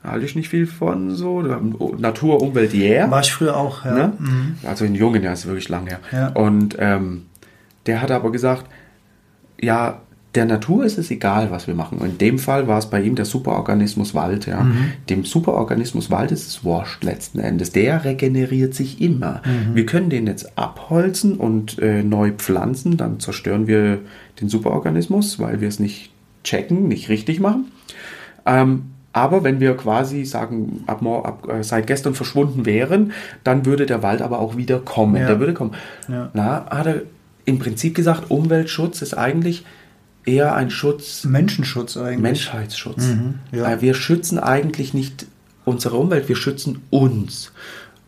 Da halte ich nicht viel von so. Natur, Umwelt, yeah. War ich früher auch, ja. Ne? Mhm. Also in jungen Jahren ist wirklich lang her. Ja. Und ähm, der hat aber gesagt, ja, der Natur ist es egal, was wir machen. Und in dem Fall war es bei ihm der Superorganismus Wald. Ja. Mhm. Dem Superorganismus Wald ist es wurscht letzten Endes. Der regeneriert sich immer. Mhm. Wir können den jetzt abholzen und äh, neu pflanzen, dann zerstören wir den Superorganismus, weil wir es nicht checken, nicht richtig machen. Ähm, aber wenn wir quasi sagen, ab, ab äh, seit gestern verschwunden wären, dann würde der Wald aber auch wieder kommen. Ja. Der würde kommen. Ja. Na, hat er im Prinzip gesagt, Umweltschutz ist eigentlich eher ein Schutz, Menschenschutz eigentlich. Menschheitsschutz. Mhm, ja. Wir schützen eigentlich nicht unsere Umwelt, wir schützen uns.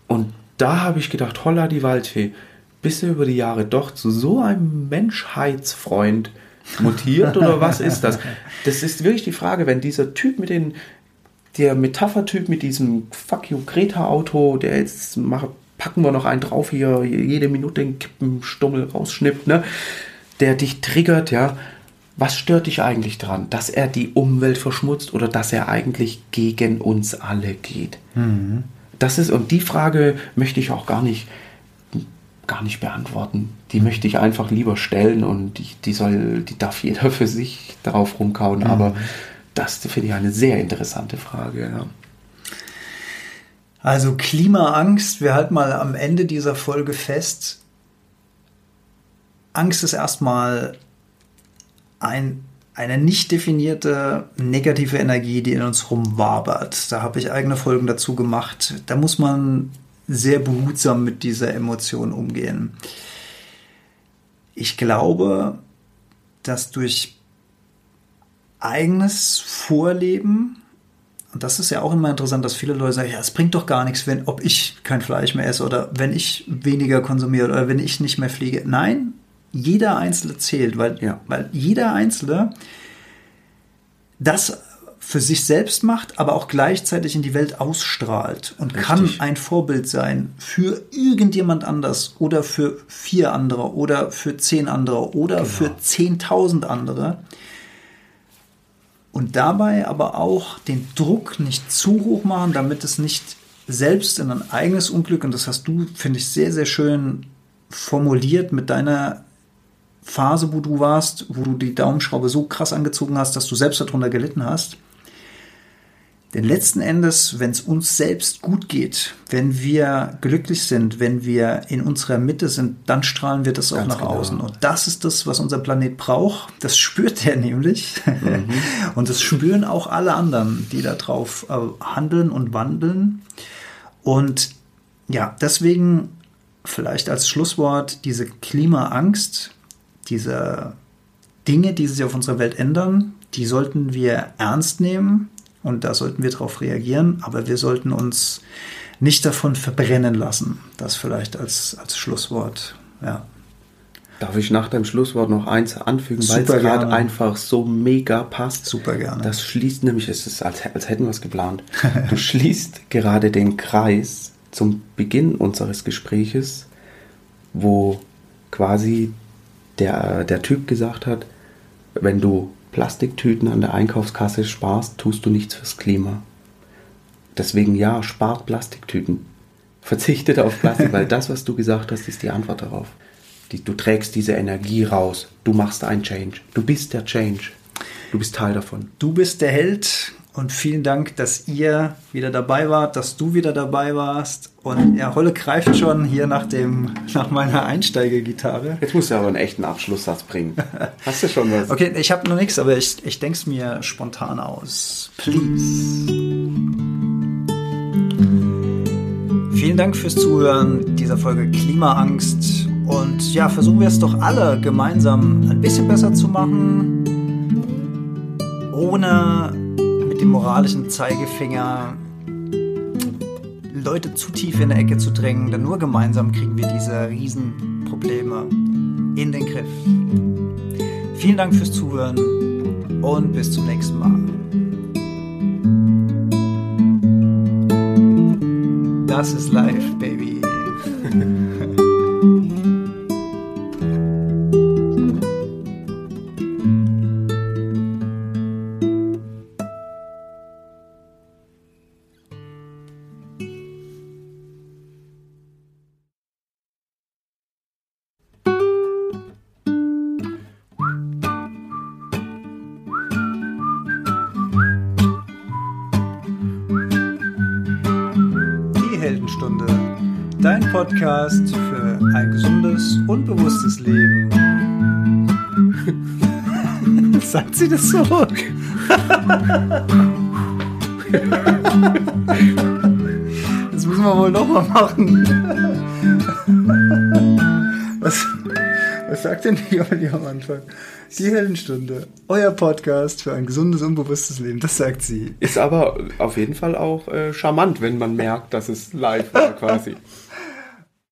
Und da habe ich gedacht, holla die Waldfee, bist du über die Jahre doch zu so einem Menschheitsfreund mutiert oder was ist das? Das ist wirklich die Frage, wenn dieser Typ mit den, der Metaphertyp mit diesem Fuck you Greta Auto, der jetzt mache, packen wir noch einen drauf hier, jede Minute den Kippenstummel rausschnippt, ne? Der dich triggert, ja. Was stört dich eigentlich daran? Dass er die Umwelt verschmutzt oder dass er eigentlich gegen uns alle geht? Das ist, und die Frage möchte ich auch gar nicht, gar nicht beantworten. Die möchte ich einfach lieber stellen und die, die soll, die darf jeder für sich darauf rumkauen. Aber das finde ich eine sehr interessante Frage. Ja. Also Klimaangst, wir halten mal am Ende dieser Folge fest. Angst ist erstmal ein, eine nicht definierte negative Energie, die in uns rumwabert. Da habe ich eigene Folgen dazu gemacht. Da muss man sehr behutsam mit dieser Emotion umgehen. Ich glaube, dass durch eigenes Vorleben und das ist ja auch immer interessant, dass viele Leute sagen, ja, es bringt doch gar nichts, wenn, ob ich kein Fleisch mehr esse oder wenn ich weniger konsumiere oder wenn ich nicht mehr fliege. Nein, jeder Einzelne zählt, weil, Ja. weil jeder Einzelne das für sich selbst macht, aber auch gleichzeitig in die Welt ausstrahlt und kann Richtig. ein Vorbild sein für irgendjemand anders oder für vier andere oder für zehn andere oder Genau. für zehntausend andere und dabei aber auch den Druck nicht zu hoch machen, damit es nicht selbst in ein eigenes Unglück, und das hast du, finde ich, sehr, sehr schön formuliert mit deiner Phase, wo du warst, wo du die Daumenschraube so krass angezogen hast, dass du selbst darunter gelitten hast. Denn letzten Endes, wenn es uns selbst gut geht, wenn wir glücklich sind, wenn wir in unserer Mitte sind, dann strahlen wir das auch Ganz nach genau. außen. Und das ist das, was unser Planet braucht. Das spürt er nämlich. Und das spüren auch alle anderen, die darauf äh, handeln und wandeln. Und ja, deswegen vielleicht als Schlusswort diese Klimaangst, diese Dinge, die sich auf unserer Welt ändern, die sollten wir ernst nehmen und da sollten wir darauf reagieren, aber wir sollten uns nicht davon verbrennen lassen. Das vielleicht als, als Schlusswort. Ja. Darf ich nach deinem Schlusswort noch eins anfügen, weil es gerade einfach so mega passt? Super gerne. Das schließt nämlich, es ist, als, als hätten wir es geplant. Du schließt gerade den Kreis zum Beginn unseres Gespräches, wo quasi der, der Typ gesagt hat, wenn du Plastiktüten an der Einkaufskasse sparst, tust du nichts fürs Klima. Deswegen ja, spart Plastiktüten. Verzichtet auf Plastik, weil das, was du gesagt hast, ist die Antwort darauf. Die, du trägst diese Energie raus. Du machst ein Change. Du bist der Change. Du bist Teil davon. Du bist der Held und vielen Dank, dass ihr wieder dabei wart, dass du wieder dabei warst. Und ja, Holle greift schon hier nach, dem, nach meiner Einsteigergitarre. Jetzt musst du aber einen echten Abschlusssatz bringen. Hast du schon was? Okay, ich habe noch nichts, aber ich, ich denke es mir spontan aus. Please. Vielen Dank fürs Zuhören dieser Folge Klimaangst. Und ja, versuchen wir es doch alle gemeinsam ein bisschen besser zu machen, ohne dem moralischen Zeigefinger Leute zu tief in der Ecke zu drängen, denn nur gemeinsam kriegen wir diese Riesenprobleme in den Griff. Vielen Dank fürs Zuhören und bis zum nächsten Mal. Das ist live, Baby. Podcast für ein gesundes und bewusstes Leben. Sagt sie das so? Das müssen wir wohl nochmal machen. Was, was sagt denn die Olli am Anfang? Die Heldenstunde, euer Podcast für ein gesundes und bewusstes Leben, das sagt sie. Ist aber auf jeden Fall auch äh, charmant, wenn man merkt, dass es live war quasi.